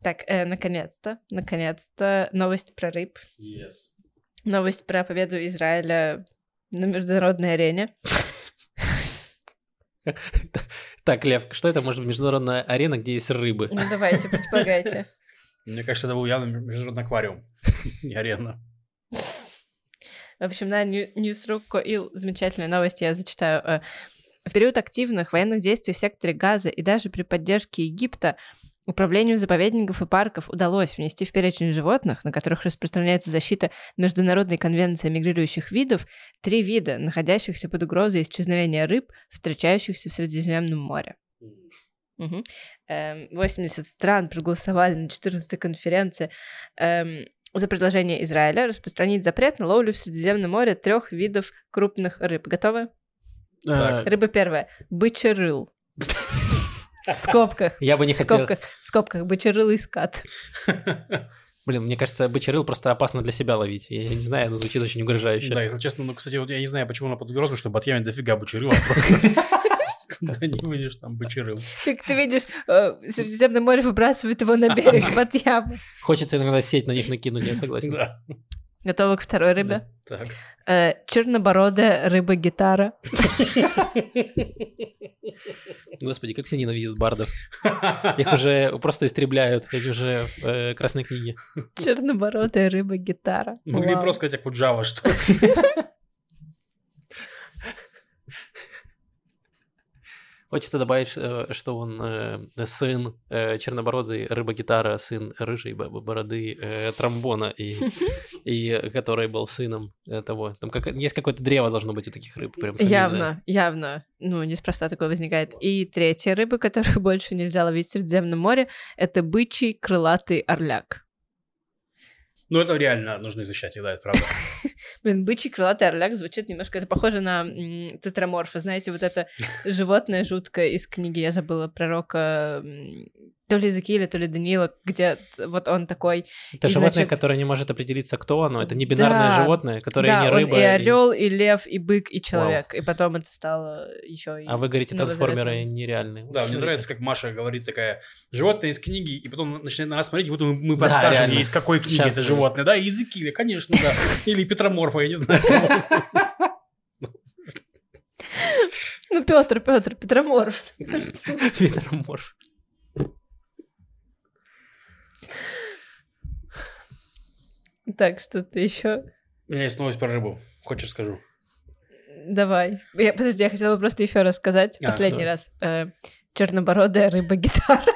Так, э, наконец-то, наконец-то новость про рыб. Yes. Новость про победу Израиля на международной арене. Так, Лев, что это может быть международная арена, где есть рыбы? Ну давайте, предполагайте. Мне кажется, это был явно международный аквариум. Не арена. В общем, на Newsroom.co.il замечательная новость, я зачитаю. В период активных военных действий в секторе Газа и даже при поддержке Египта Управлению заповедников и парков удалось внести в перечень животных, на которых распространяется защита Международной конвенции о мигрирующих видов, три вида, находящихся под угрозой исчезновения рыб, встречающихся в Средиземном море. Мгм. Эм, 80 стран проголосовали на 14-й конференции эм, за предложение Израиля распространить запрет на ловлю в Средиземном море трех видов крупных рыб. Готовы? Э, Рыба первая. Бычерыл. В скобках. Я бы не В хотел... скобках, в скобках, бычерыл и скат. Блин, мне кажется, бычерыл просто опасно для себя ловить. Я не знаю, оно звучит очень угрожающе. Да, если честно, ну, кстати, вот я не знаю, почему она под угрозой, чтобы отъемить дофига бычерыла просто. Куда не выйдешь, там бычерыл. Ты, ты видишь, э, Средиземное море выбрасывает его на берег под яму. Хочется иногда сеть на них накинуть, я согласен. Да. Готовы к второй рыбе? Так. Э, чернобородая рыба-гитара. Господи, как все ненавидят бардов. Их уже просто истребляют, эти уже э, красные книги. Чернобородая рыба-гитара. Могли Вау. просто сказать Акуджава, что Хочется добавить, э, что он э, сын э, чернобородый рыба-гитара, сын рыжей бороды тромбона, и, и который был сыном того. Там как, есть какое-то древо должно быть у таких рыб. Прям фамильное. Явно, явно. Ну, неспроста такое возникает. И третья рыба, которую больше нельзя ловить в Средиземном море, это бычий крылатый орляк. Ну, это реально нужно изучать, да, это правда. Блин, бычий крылатый орляк звучит немножко... Это похоже на тетраморфа. Знаете, вот это животное жуткое из книги, я забыла, пророка то ли Закиля, то ли Даниила, где вот он такой... Это И, животное, значит- которое не может определиться, кто оно. Это не бинарное Да, животное, которое да, не он рыба. и и- орел, и лев, и бык, и человек. И потом это стало еще и... А вы говорите, трансформеры нереальные. Да, мне нравится, как Маша говорит такая, животное из книги, и потом начинает на нас смотреть, и вот мы, мы Да, подскажем реально. ей, из какой книги Щас это животное, да, языки, конечно, да, или Петроморфа, я не знаю. Ну, Петр, Петр, Петроморф. Ветроморф. Так, что-то еще. У меня есть новость про рыбу, хочешь скажу? Давай. Я, подожди, я хотела бы просто еще раз сказать. А, Последний да. раз. Э, чернобородая рыба-гитара.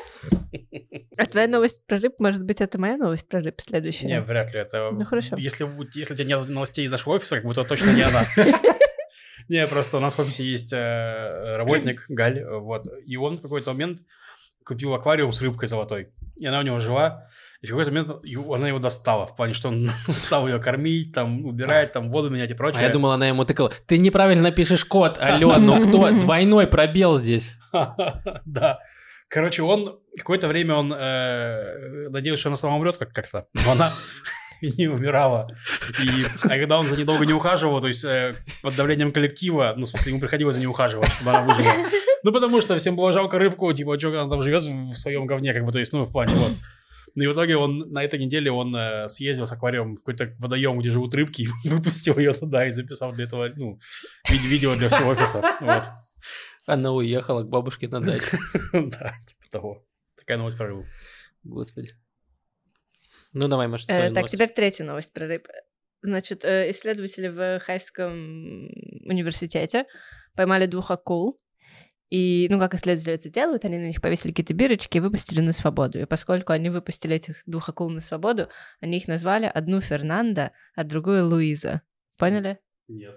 А твоя новость про рыб, может быть, это моя новость про рыб следующая? Не, вряд ли это... Ну, хорошо. Если, если у тебя нет новостей из нашего офиса, как бы, то точно не она. Не, просто у нас в офисе есть э, работник, Галь, вот, и он в какой-то момент купил аквариум с рыбкой золотой, и она у него жила, и в какой-то момент она его достала, в плане, что он стал ее кормить, там, убирать, там, воду менять и прочее. А я думал, она ему тыкала. Ты неправильно пишешь код, алло, но кто? Двойной пробел здесь. Да. Короче, он какое-то время он э, надеялся, что она сама умрет как- как-то, но она не умирала. И а когда он за ней долго не ухаживал, то есть э, под давлением коллектива, ну, в смысле, ему приходилось за ней ухаживать, чтобы она выжила. Ну, потому что всем было жалко рыбку, типа, что она там живет в своем говне, как бы, то есть, ну, в плане, вот. Ну и в итоге он на этой неделе он э, съездил с аквариумом в какой-то водоем, где живут рыбки, и выпустил ее туда и записал для этого, ну, ви- видео для всего офиса. Вот. Она уехала к бабушке на дачу. Да, типа того. Такая новость про рыбу. Господи. Ну давай, может, Э, так, новость. теперь третья новость про рыб. Значит, э, исследователи в Хайфском университете поймали двух акул. И, ну, как исследователи это делают, они на них повесили какие-то бирочки и выпустили на свободу. И поскольку они выпустили этих двух акул на свободу, они их назвали одну Фернанда, а другую Луиза. Поняли? Нет.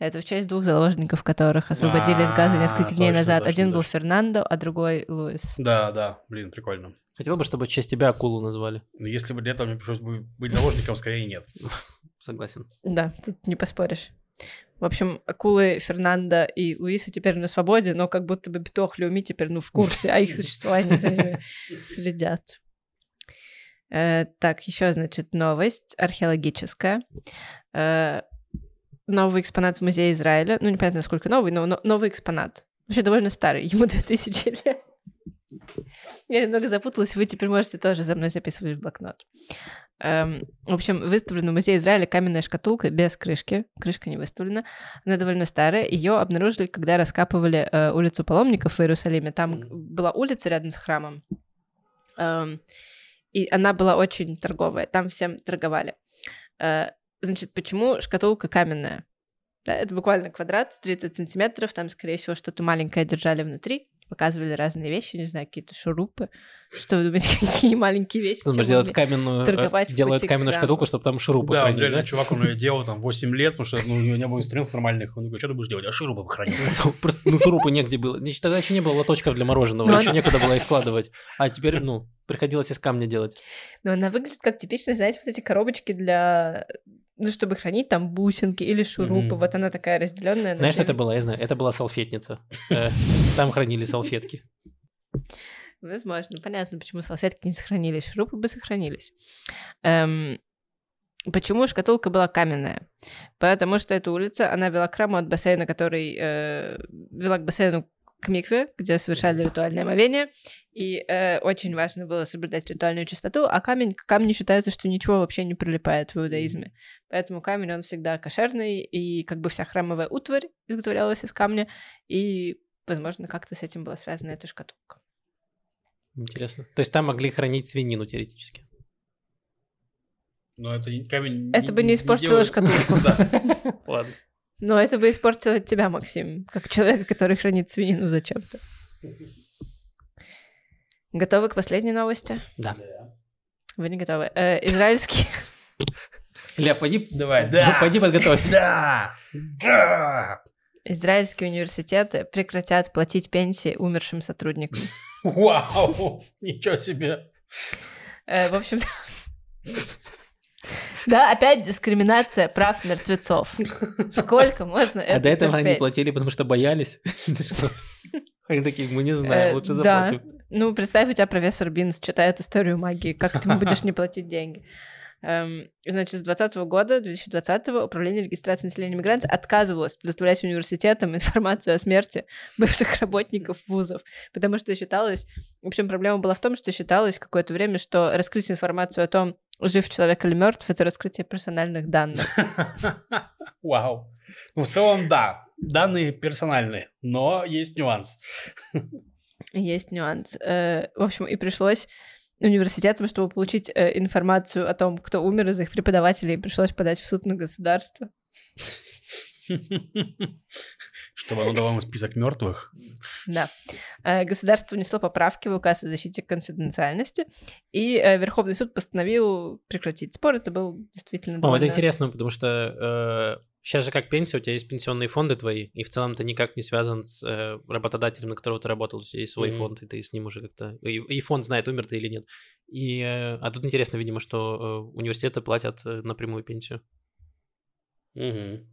Это в честь двух заложников, которых освободили из газа А, несколько дней назад. Один был. Фернандо, а другой Луис. Да, да, блин, прикольно. Хотел бы, чтобы в честь тебя акулу назвали. Но если бы для этого мне пришлось бы быть заложником, скорее нет. Согласен. Да, тут не поспоришь. В общем, акулы Фернандо и Луиса теперь на свободе, но как будто бы Битох Люми теперь, ну, в курсе, а их существование за ними следят. Э, так, еще, значит, новость археологическая. Э, новый экспонат в музее Израиля. Ну, непонятно, насколько новый, но, но новый экспонат. Вообще довольно старый, ему 2000 лет. Я немного запуталась, вы теперь можете тоже за мной записывать в блокнот. Эм, в общем, выставлена в Музее Израиля каменная шкатулка без крышки. Крышка не выставлена. Она довольно старая. Ее обнаружили, когда раскапывали э, улицу паломников в Иерусалиме. Там Мгм. была улица рядом с храмом. Эм, и она была очень торговая. Там всем торговали. Э, значит, почему шкатулка каменная? Да, это буквально квадрат, 30 сантиметров. Там, скорее всего, что-то маленькое держали внутри. Показывали разные вещи, не знаю, какие-то шурупы. Что вы думаете, какие маленькие вещи? Чем делают каменную, э, торговать делают каменную шкатулку, чтобы там шурупы Да, хранили, реально, да? чувак, он ее делал там 8 лет, потому что ну, у него не было инструментов нормальных. Он такой, что ты будешь делать? А шурупы бы хранил. Просто, Ну, шурупы негде было. Тогда еще не было лоточков для мороженого, Ну, еще некуда было их складывать. А теперь, ну, приходилось из камня делать. Но она выглядит как типичная, знаете, вот эти коробочки для... Ну, чтобы хранить там бусинки или шурупы. Мгм. Вот она такая разделенная. Знаешь, что это было? Я знаю. Это была салфетница. Э, Там хранили салфетки. Возможно. Понятно, почему салфетки не сохранились. Шурупы бы сохранились. Эм, Почему шкатулка была каменная? Потому что эта улица, она вела к храму от бассейна, который... э, вела к бассейну, к микве, где совершали ритуальное омовение, и э, очень важно было соблюдать ритуальную чистоту, а камень к камню считается, что ничего вообще не прилипает в иудаизме. Поэтому камень, он всегда кошерный, и как бы вся храмовая утварь изготовлялась из камня, и, возможно, как-то с этим была связана эта шкатулка. Интересно. То есть там могли хранить свинину теоретически. Но это камень... Это бы не испортило делает- шкатулку. Да. Ладно. Но это бы испортило тебя, Максим, как человека, который хранит свинину зачем-то. Готовы к последней новости? Да. Вы не готовы. Э, израильский... Ля, пойди, Давай. ну, пойди подготовься. Да! Да! Израильские университеты прекратят платить пенсии умершим сотрудникам. Вау! Ничего себе! Э, в общем, да, опять дискриминация прав мертвецов. Сколько можно это А до этого они терпеть? платили, потому что боялись. Они такие, мы не Э, знаем, лучше да. заплатим. Ну, представь, у тебя профессор Бинс читает историю магии. Как ты будешь не платить деньги? Эм, Значит, с 2020 года, 2020 Управление регистрации населения мигрантов отказывалось предоставлять университетам информацию о смерти бывших работников вузов, потому что считалось... В общем, проблема была в том, что считалось какое-то время, что раскрыть информацию о том, жив человек или мертв, это раскрытие персональных данных. Вау. Ну, в целом, да. Данные персональные, но есть нюанс. Есть нюанс. Э, В общем, и пришлось университетам, чтобы получить э, информацию о том, кто умер из их преподавателей, пришлось подать в суд на государство. Чтобы оно дало ему список мертвых. Да. Э, Государство внесло поправки в указ о защите конфиденциальности, и э, Верховный суд постановил прекратить спор. Это был действительно О, это довольно... интересно, потому что сейчас же как пенсия, у тебя есть пенсионные фонды твои, и в целом ты никак не связан с э, работодателем, на которого ты работал, у тебя есть свой Мгм. фонд, и ты с ним уже как-то... И, и фонд знает, умер ты или нет. И, э, а тут интересно, видимо, что э, университеты платят э, напрямую пенсию. Мгм.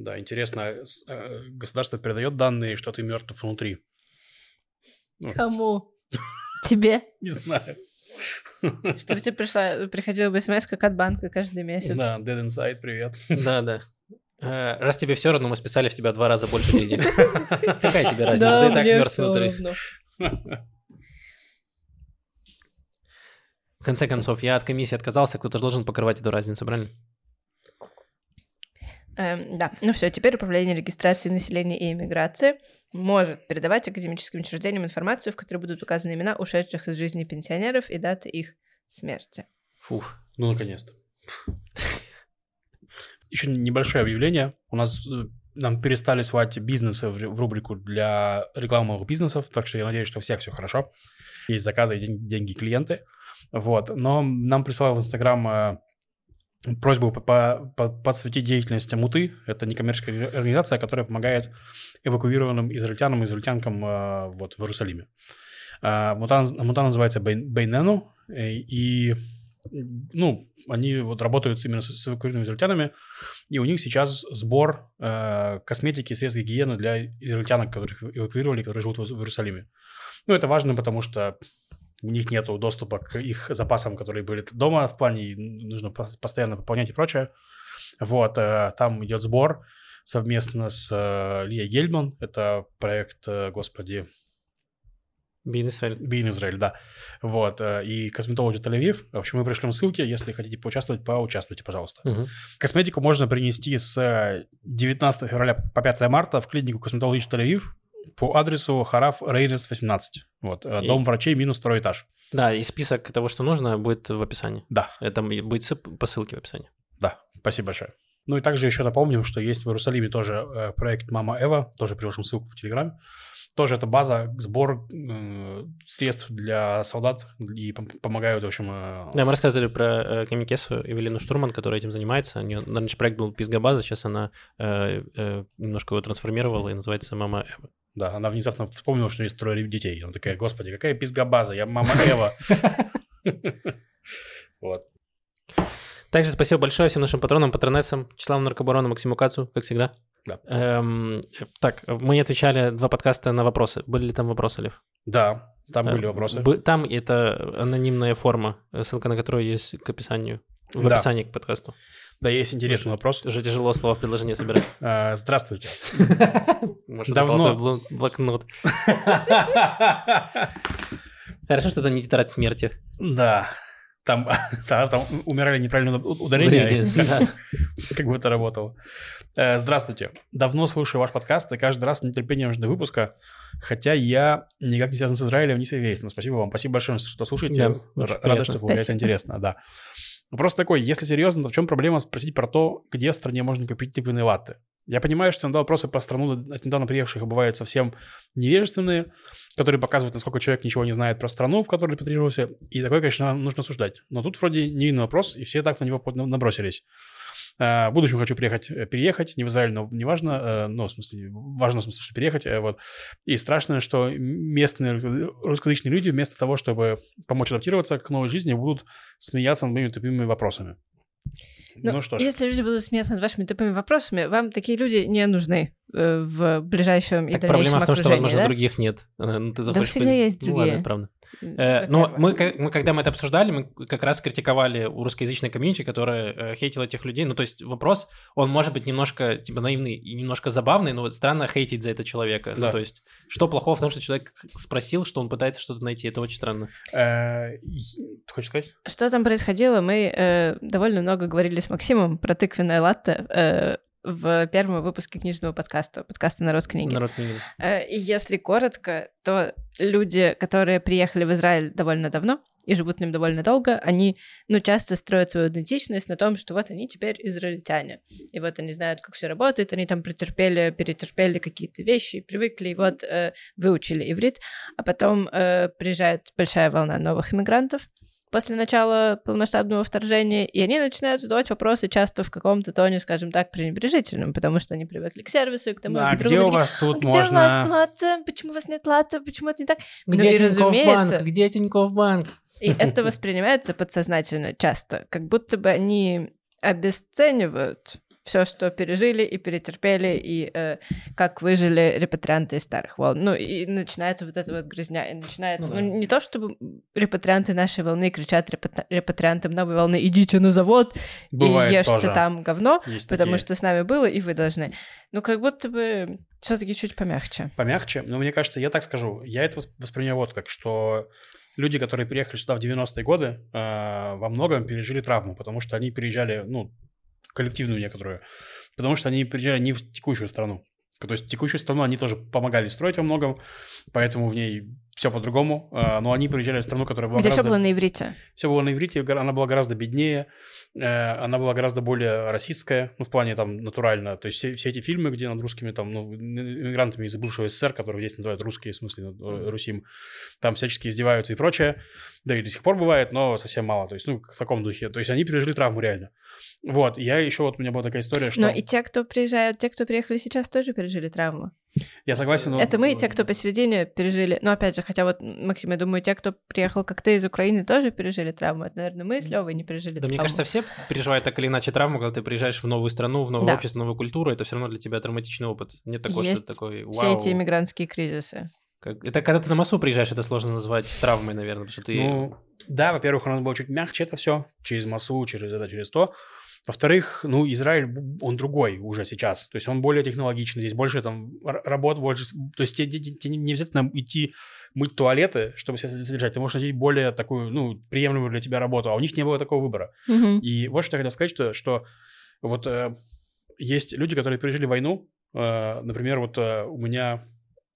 Да, интересно, э, государство передает данные, что ты мертв внутри. Кому? Тебе? Не знаю. Чтобы тебе пришла, приходила бы смс как от банка каждый месяц. Да, Dead Inside, привет. Да, да. Э, Раз тебе все равно, мы списали в тебя два раза больше денег. Какая тебе разница? Да, Ты и так мертв внутри. В конце концов, я от комиссии отказался, кто-то же должен покрывать эту разницу, правильно? Эм, да, ну все, теперь управление регистрацией населения и иммиграции может передавать академическим учреждениям информацию, в которой будут указаны имена ушедших из жизни пенсионеров и даты их смерти. Фуф. Ну, наконец-то. Еще небольшое объявление. У нас э, нам перестали свать бизнесы в, ру- в рубрику для рекламных бизнесов, так что я надеюсь, что у всех все хорошо. Есть заказы и ден- деньги клиенты. Вот. Но нам прислал в Инстаграм э, просьбу по- по- по- подсветить деятельность Муты. Это некоммерческая организация, которая помогает эвакуированным израильтянам и израильтянкам э, вот, в Иерусалиме. А, Мута, мута называется Бейн- Бейнену, э, и ну, они вот работают именно с, эвакуированными израильтянами, и у них сейчас сбор э, косметики и средств гигиены для израильтянок, которых эвакуировали, которые живут в Иерусалиме. Ну, это важно, потому что у них нет доступа к их запасам, которые были дома в плане, нужно пос- постоянно пополнять и прочее. Вот, э, там идет сбор совместно с э, Лией Гельман, это проект, э, господи, Бин Израиль. Бин Израиль, да. Вот. И косметологи Тель-Авив. В общем, мы пришлем ссылки. Если хотите поучаствовать, поучаствуйте, пожалуйста. Мгм. Косметику можно принести с э, 19 февраля по 5 марта в клинику косметологии Тель-Авив по адресу Хараф Рейнес 18. Вот. э, И- Дом врачей минус второй этаж. Да, и список того, что нужно, будет в описании. Да, Это будет по ссылке в описании. да. Спасибо большое. Ну и также еще напомним, что есть в Иерусалиме тоже э, проект Мама Эва. Тоже приложим ссылку в Телеграме. Тоже это база, сбор э, средств для солдат и пом- помогают, в общем... э, Да, мы рассказывали про э, Камикесу Эвелину Штурман, которая этим занимается. У нее раньше проект был Пизгабаза, сейчас она э, э, немножко его трансформировала и называется Мама Эва. Да, она внезапно вспомнила, что есть трое детей. Она такая, господи, какая пизгабаза, я мама Эва. Вот. Также спасибо большое всем нашим патронам, патронессам, Числаву Наркобарону, Максиму Кацу, как всегда. Да. Эм, так, мы не отвечали два подкаста на вопросы. Были ли там вопросы, Лев? Да, там были Э, вопросы. бы- Там это анонимная форма, ссылка на которую есть к описанию. В Да. описании к подкасту. Да, есть интересный вопрос. Уже тяжело слова в предложение собирать. А, Здравствуйте. Может, Давно. блокнот. Хорошо, что это не тетрадь смерти. Да. Там, да, там умирали неправильно ударение, Ударение, да. как бы это работало. Э, Здравствуйте. Давно слушаю ваш подкаст и каждый раз с нетерпением жду выпуска, хотя я никак не связан с Израилем, ни с еврейством. Спасибо вам. Спасибо большое, что слушаете. Да, Рада, приятно. что появляется Спасибо. интересно, да. Вопрос такой, если серьезно, то в чем проблема спросить про то, где в стране можно купить тыквенные латте? Я понимаю, что иногда вопросы про страну от недавно приехавших бывают совсем невежественные, которые показывают, насколько человек ничего не знает про страну, в которой репатрировался, и такое, конечно, нужно осуждать. Но тут вроде невинный вопрос, и все так на него набросились. Э, В будущем хочу приехать, э, переехать, не в Израиль, но неважно, э, ну, в смысле, важно, в смысле, что переехать, вот. И страшно, что местные русскоязычные люди вместо того, чтобы помочь адаптироваться к новой жизни, будут смеяться над моими тупыми вопросами. Ну, Ну, что ж. Если люди будут смеяться над вашими тупыми вопросами, вам такие люди не нужны э, в ближайшем и Так дальнейшем проблема в том, что, окружении, возможно, да? других нет. Ну, ты захочешь всегда быть- есть Ну, другие. ладно, это правда. М, Э, Ну, во-первых. мы, мы, когда мы это обсуждали, мы как раз критиковали у русскоязычной комьюнити, которая э, хейтила этих людей. Ну, то есть вопрос, он может быть немножко, типа, наивный и немножко забавный, но вот странно хейтить за это человека. Да. Ну, то есть, что плохого в том, что человек спросил, что он пытается что-то найти? Это очень странно. Э, Ты хочешь сказать? Что там происходило? Мы э, довольно много говорили с Максимом про тыквенное латте э, в первом выпуске книжного подкаста, подкаста «Народ книги». Народ книги. Э, если коротко, то люди, которые приехали в Израиль довольно давно и живут в нем довольно долго, они, ну, часто строят свою идентичность на том, что вот они теперь израильтяне. И вот они знают, как все работает, они там претерпели, перетерпели какие-то вещи, привыкли, и вот э, выучили иврит, а потом э, приезжает большая волна новых иммигрантов, после начала полномасштабного вторжения, и они начинают задавать вопросы часто в каком-то тоне, скажем так, пренебрежительном, потому что они привыкли к сервису, и к тому, А и к где другому. у вас тут Где у вас можно... латте? Почему у вас нет латте? Почему это не так? Ну Где и Тинькофф разумеется, банк? Где Тинькофф банк? и это воспринимается подсознательно часто, как будто бы они обесценивают все, что пережили и перетерпели, и э, как выжили репатрианты из старых волн. Ну, и начинается вот эта вот грязня, и начинается... Ну Ну, да. не то, чтобы репатрианты нашей волны кричат репатри- репатриантам новой волны «идите на завод Бывает и ешьте тоже. там говно», Есть потому такие. что с нами было, и вы должны. Ну, как будто бы все таки чуть помягче. Помягче, но мне кажется, я так скажу, я это восп- воспринимаю вот как, что люди, которые приехали сюда в 90-е годы, э, во многом пережили травму, потому что они переезжали, ну, коллективную некоторую, потому что они приезжали не в текущую страну. То есть текущую страну они тоже помогали строить во многом, поэтому в ней все по-другому, э, но они приезжали в страну, которая была Где все гораздо... было на иврите. Все было на иврите, она была гораздо беднее, э, она была гораздо более российская, ну, в плане там натурально. То есть все, все эти фильмы, где над русскими, там, ну, иммигрантами из бывшего СССР, которые здесь называют русские, в смысле, э, русим, там всячески издеваются и прочее. Да и до сих пор бывает, но совсем мало. То есть, ну, в таком духе. То есть они пережили травму реально. Вот, я еще, вот у меня была такая история, что... Но и те, кто приезжают, те, кто приехали сейчас, тоже пережили травму. Я согласен, но... Это мы, и те, кто посередине пережили. Но опять же, хотя вот, Максим, я думаю, те, кто приехал как ты из Украины, тоже пережили травму. Это, наверное, мы с Левой не пережили Да, травму. мне кажется, все переживают так или иначе травму, когда ты приезжаешь в новую страну, в новое Да. общество, в новую культуру, это все равно для тебя травматичный опыт. Нет такого, Есть что такой вау. Все эти иммигрантские кризисы. Как- Это когда ты на массу приезжаешь, это сложно назвать травмой, наверное, потому что ты... Ну, да, во-первых, у нас было чуть мягче это все, через массу, через это, через то. Во-вторых, ну, Израиль, он другой уже сейчас. То есть он более технологичный, здесь больше там работ, больше... То есть тебе, тебе- тебе не обязательно идти мыть туалеты, чтобы себя содержать. Ты можешь найти более такую, ну, приемлемую для тебя работу. А у них не было такого выбора. И вот что я хотел сказать, что, что вот э, есть люди, которые пережили войну. Э, например, вот э, у меня,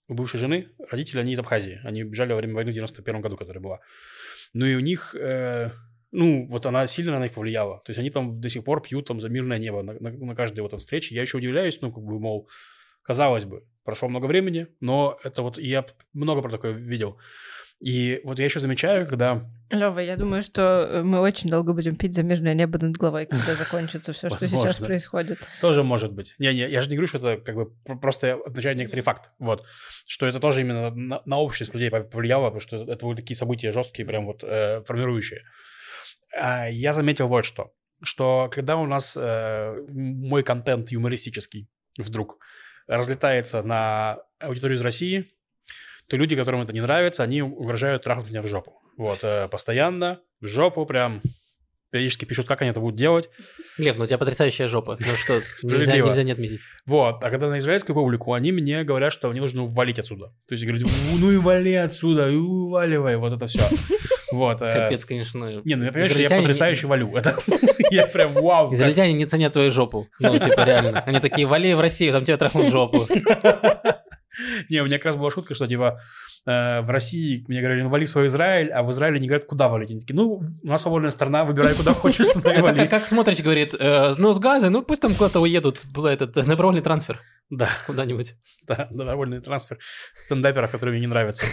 у бывшей жены, родители, они из Абхазии. Они бежали во время войны в 91 году, которая была. Ну и у них, э, ну, вот она сильно на них повлияла. То есть они там до сих пор пьют там за мирное небо на, на- на каждой вот там встрече. Я еще удивляюсь, ну, как бы, мол, казалось бы, прошло много времени, но это вот, я много про такое видел. И вот я еще замечаю, когда Лева, я думаю, что э, мы очень долго будем пить за мирное небо над головой, когда закончится все, что сейчас происходит. Тоже может быть. Не-не, я же не говорю, что это как бы пр- просто я отмечаю некоторый факт. Вот. Что это тоже именно на, на общество людей пов- повлияло, потому что это были такие события жесткие, прям вот э, формирующие. А, я заметил вот что. Что когда у нас э, мой контент юмористический вдруг разлетается на аудиторию из России, то люди, которым это не нравится, они угрожают трахнуть меня в жопу. Вот, э, постоянно, в жопу прям периодически пишут, как они это будут делать. Лев, ну у тебя потрясающая жопа. Ну что, нельзя, нельзя не отметить. Вот, а когда на израильскую публику, они мне говорят, что мне нужно валить отсюда. То есть говорят, «Ну, ну и вали отсюда, и уваливай, вот это все. Вот. э, Капец, конечно. Не, ну я понимаю, что я потрясающе валю. Это я прям вау. Израильтяне не ценят твою жопу. Ну, типа, реально. Они такие, вали в Россию, там тебя трахнут жопу. Не, у меня как раз была шутка, что типа э, в России мне говорили, ну вали свой Израиль, а в Израиле не говорят, куда валить. Они такие, ну, у нас свободная страна, выбирай, куда хочешь, туда и Это вали. как, как смотришь, говорит, э, ну, с газа, ну, пусть там куда-то уедут, был этот, э, добровольный трансфер Да, куда-нибудь. да, добровольный трансфер стендаперов, которые мне не нравятся.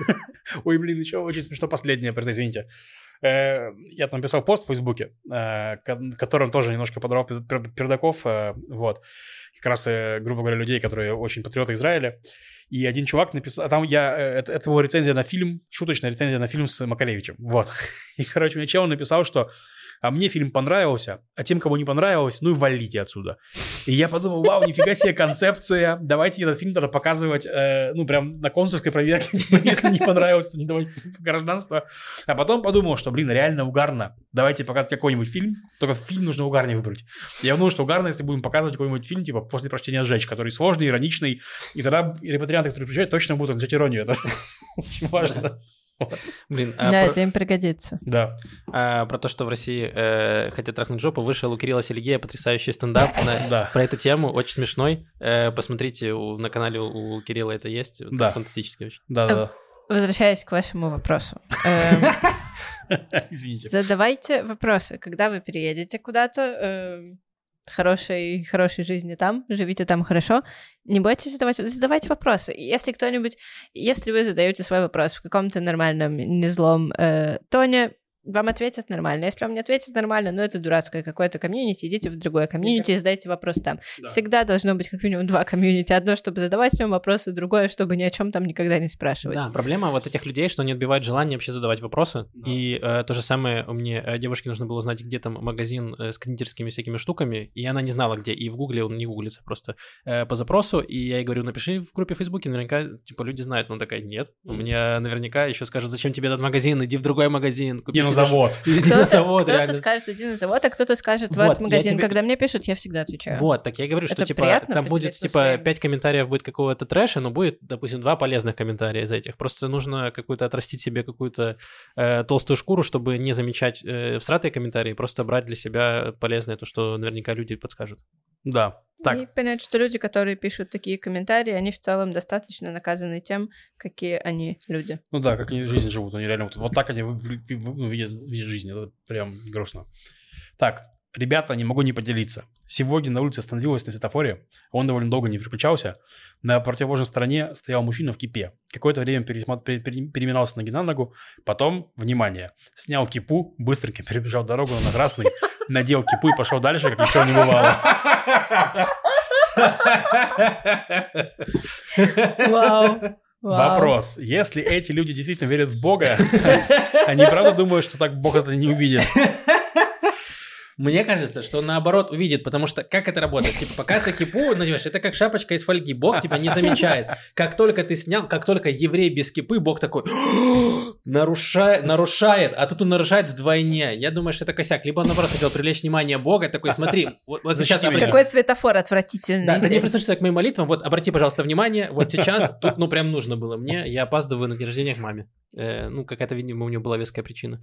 Ой, блин, еще очень смешно последнее, извините. Э, Я там писал пост в Фейсбуке, э, ко- в котором тоже немножко подорвал пер- пер- пердаков, э, вот, как раз, грубо говоря, людей, которые очень патриоты Израиля. И один чувак написал, а там я, это, это была рецензия на фильм, шуточная рецензия на фильм с Макаревичем, вот. И, короче, мне чел написал, что а мне фильм понравился, а тем, кому не понравилось, ну и валите отсюда. И я подумал, вау, нифига себе концепция, давайте этот фильм тогда показывать, э, ну, прям на консульской проверке, типа, если не понравилось, то не давайте гражданство. А потом подумал, что, блин, реально угарно, давайте показывать какой-нибудь фильм, только фильм нужно угарнее выбрать. Я думаю, что угарно, если будем показывать какой-нибудь фильм, типа, после прочтения «Сжечь», который сложный, ироничный, и тогда репатрианты, которые приезжают, точно будут отмечать иронию, это очень важно. Блин, а Да, про- это им пригодится. Да, а про то, что в России э, хотят трахнуть жопу, вышел у Кирилла Сергея потрясающий стендап на- да. про эту тему, очень смешной. Э, Посмотрите, у- на канале у у Кирилла это есть. Это Да. Фантастически очень. Да, да, Возвращаясь к вашему вопросу. Эм, да. Извините. Задавайте вопросы. Когда вы переедете куда-то, эм, хорошей, хорошей жизни там, живите там хорошо, не бойтесь задавать, задавайте вопросы. Если кто-нибудь, если вы задаете свой вопрос в каком-то нормальном, незлом э, тоне, вам ответят нормально. Если вам не ответят нормально, ну это дурацкое какое-то комьюнити, идите в другое комьюнити и задайте вопрос там. Да. Всегда должно быть как минимум два комьюнити. Одно, чтобы задавать в нем вопросы, другое, чтобы ни о чем там никогда не спрашивать. Да, проблема вот этих людей, что они отбивают желание вообще задавать вопросы. Да. И э, то же самое у мне э, девушке нужно было узнать, где там магазин э, с кондитерскими всякими штуками, и она не знала, где. И в Гугле он не гуглится просто э, по запросу. И я ей говорю, напиши в группе в Фейсбуке, наверняка, типа, люди знают. Но она такая, нет. У меня наверняка еще скажут, зачем тебе этот магазин, иди в другой магазин. купи Не на себе завод. ш- Иди на Кто-то, завод, кто-то реально. скажет, иди на завод, а кто-то скажет, Вот, вот, я магазин. тебе- Когда мне пишут, я всегда отвечаю. Вот, так я говорю, что типа приятно там будет типа. 5 комментариев будет какого-то трэша, но будет, допустим, два полезных комментария из этих. Просто нужно какую-то отрастить себе какую-то э, толстую шкуру, чтобы не замечать э, всратые комментарии, просто брать для себя полезное, то, что наверняка люди подскажут. Да. Так, И понять, что люди, которые пишут такие комментарии, они в целом достаточно наказаны тем, какие они люди. Ну да, как они жизнь живут, они реально вот, вот так они видят, видят жизнь, это прям грустно. Так, ребята, не могу не поделиться. Сегодня на улице остановилась на светофоре, он довольно долго не переключался. На противоположной стороне стоял мужчина в кипе. Какое-то время пересма- пере- пере- переминался ноги на ногу, потом, внимание, снял кипу, быстренько перебежал дорогу на красный, надел кипу и пошел дальше, как ничего не бывало. Вау. Вопрос. Если эти люди действительно верят в Бога, они правда думают, что так Бог это не увидит? Мне кажется, что он наоборот увидит, потому что как это работает? Типа, пока ты кипу надеваешь, это как шапочка из фольги. Бог тебя не замечает. Как только ты снял, как только еврей без кипы, Бог такой нарушает, нарушает, а тут он нарушает вдвойне. Я думаю, что это косяк. Либо он, наоборот, хотел привлечь внимание Бога, такой, смотри, вот, вот сейчас Какой цветофор отвратительный Да, не прислушайся к моим молитвам, вот обрати, пожалуйста, внимание, вот сейчас тут, ну, прям нужно было мне, я опаздываю на день рождения к маме. Э, ну, какая-то, видимо, у него была веская причина.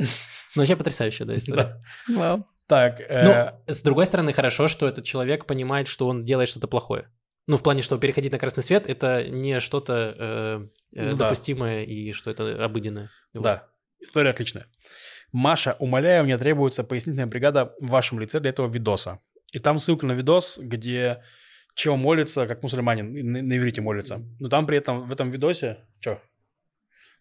Но вообще потрясающая, да, история. Вау. Так, э, Ну, с другой стороны, хорошо, что этот человек понимает, что он делает что-то плохое. Ну, в плане, что переходить на красный свет это не что-то э, э, Ну да. допустимое и что это обыденное. Вот. да, история отличная. Маша, умоляю, мне требуется пояснительная бригада в вашем лице для этого видоса. И там ссылка на видос, где чел молится, как мусульманин, на, на иврите молится. Но там при этом в этом видосе... Что?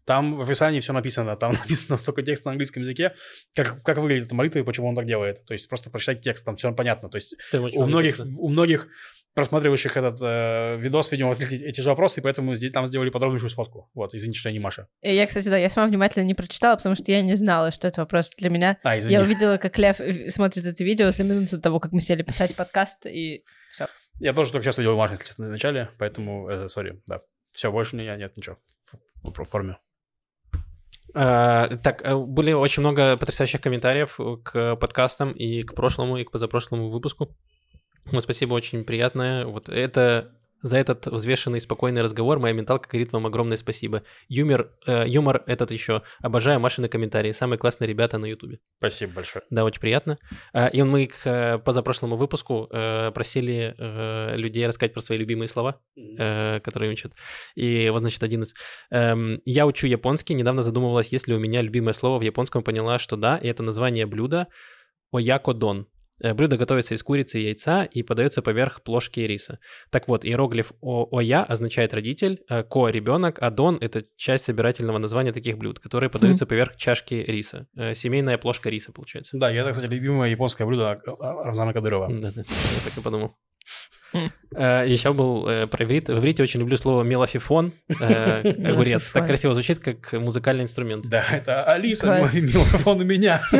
Там в описании все написано, там написано только текст на английском языке, как, как выглядит эта молитва и почему он так делает. То есть просто прочитать текст, там все понятно. То есть у многих, текста. у многих просматривающих этот э, видос, видимо, возникли эти же вопросы, и поэтому здесь, там сделали подробнейшую сводку. Вот, извините, что я не Маша. И я, кстати, да, я сама внимательно не прочитала, потому что я не знала, что это вопрос для меня. А, извини. Я увидела, как Лев э, смотрит это видео за минуту до того, как мы сели писать подкаст, и Я тоже только сейчас увидел Машу, если честно, в начале, поэтому, э, сори, да. Все, больше у меня нет ничего в, в- в форме. А, так, э, были очень много потрясающих комментариев к подкастам и к прошлому, и к позапрошлому выпуску. Ну, спасибо, очень приятное. Вот это за этот взвешенный и спокойный разговор моя менталка говорит вам огромное спасибо. Юмор, э, юмор этот еще. Обожаю Машины комментарии. Самые классные ребята на Ютубе. Спасибо большое. Да, очень приятно. А, и мы к э, позапрошлому выпуску э, просили э, людей рассказать про свои любимые слова, которые учат. И вот, значит, один из... Эм, я учу японский. Недавно задумывалась, есть ли у меня любимое слово в японском. Поняла, что да. И это название блюда Оякодон. Э, Блюдо готовится из курицы и яйца и подается поверх плошки риса. Так вот, иероглиф о «оя» означает родитель, э, «ко» — ребенок, а «дон» — это часть собирательного названия таких блюд, которые подаются поверх чашки риса. Э, Семейная плошка риса, получается. Да, и это, кстати, любимое японское блюдо а, Рамзана Кадырова. Да-да, я так и подумал. Еще был э, про иврит. В иврите очень люблю слово мелофифон, э, огурец. Так Мелофифон. красиво звучит, как музыкальный инструмент. Да, это Алиса, микрофон у меня.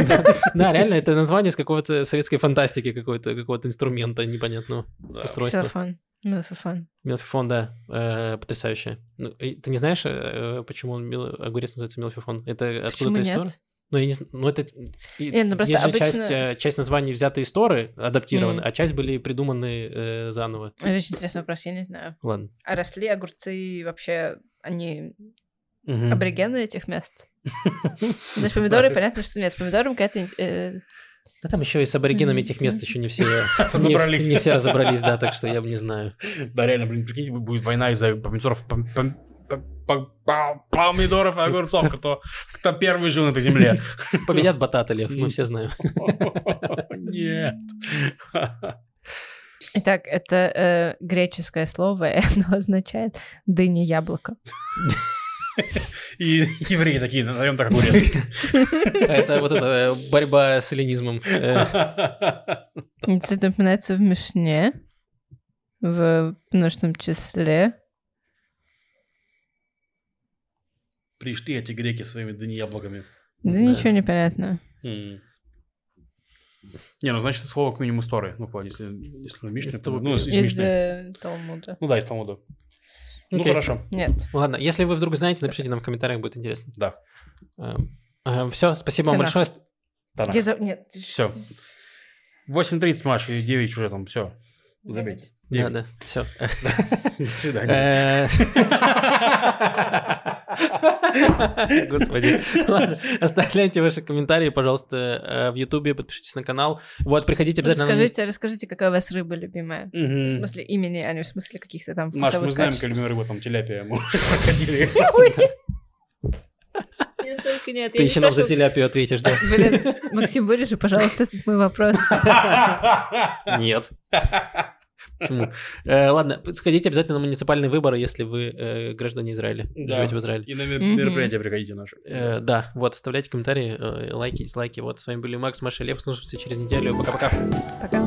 Да, реально, это название с какого-то советской фантастики, какого-то какого-то инструмента непонятного устройства. Ксилофон. Мелофон. Мелфифон, да, э, потрясающе. Ну, ты не знаешь, э, почему он огурец называется мелфифон? Это откуда-то из нет? Ну, я не знаю, ну это... и- Не, ну просто обычно- часть, э, часть названий взяты из Торы, адаптированы, Мгм. а часть были придуманы э, заново. Это очень интересный вопрос, я не знаю. Ладно. А росли огурцы вообще, они Мгм. аборигены этих мест? То есть помидоры, понятно, что нет. С помидором какая-то... э, Да там еще и с аборигенами этих мест еще не все Разобрались. Не, все разобрались, да, так что я бы не знаю. Да, реально, блин, прикиньте, будет война из-за помидоров, пом- пом- пом- пом- пом- помидоров и огурцов, кто, кто первый жил на этой земле. Победят бататы, Лев, мы все знаем. Нет. Итак, это э, греческое слово, и оно означает дыня яблоко. И евреи такие, назовем так огурец. Это вот эта борьба с эллинизмом. Э, Это упоминается в Мишне, в множественном числе. Пришли эти греки своими дыни яблоками. Да, Да. ничего не понятно. М. Не, ну значит слово к минимуму истории. Ну, ладно, если, если на Мишне, Из то- ну, из Из Мишны. э, Талмуда. Ну да, из Талмуда. Ну, Окей. хорошо. Нет. Ладно, если вы вдруг знаете, напишите нам в комментариях, будет интересно. Да. Все, спасибо вам большое. Танах. Я за- Нет. что? 8.30, Маша, и 9 уже там, все. Забейте. Да, да, все. До свидания. Э, Господи. Ладно, оставляйте ваши комментарии, пожалуйста, э, в Ютубе, подпишитесь на канал. Вот, приходите обязательно. Расскажите, расскажите, какая у вас рыба любимая. В смысле имени, а не в смысле каких-то там Маш, мы знаем, какая любимая рыба, там, теляпия, мы уже проходили. Нет, только нет. Ты еще нам то, за теляпию ответишь, да? Блин, Максим, вырежи, пожалуйста, этот мой вопрос. Нет. Почему? Э, Ладно, сходите обязательно на муниципальные выборы, если вы э, граждане Израиля, Да. живете в Израиле. И на мер- мероприятия приходите наши. Э, Да, вот, оставляйте комментарии, лайки, дизлайки. Вот, с вами были Макс, Маша, Лев. Услышимся через неделю. Пока-пока. Пока.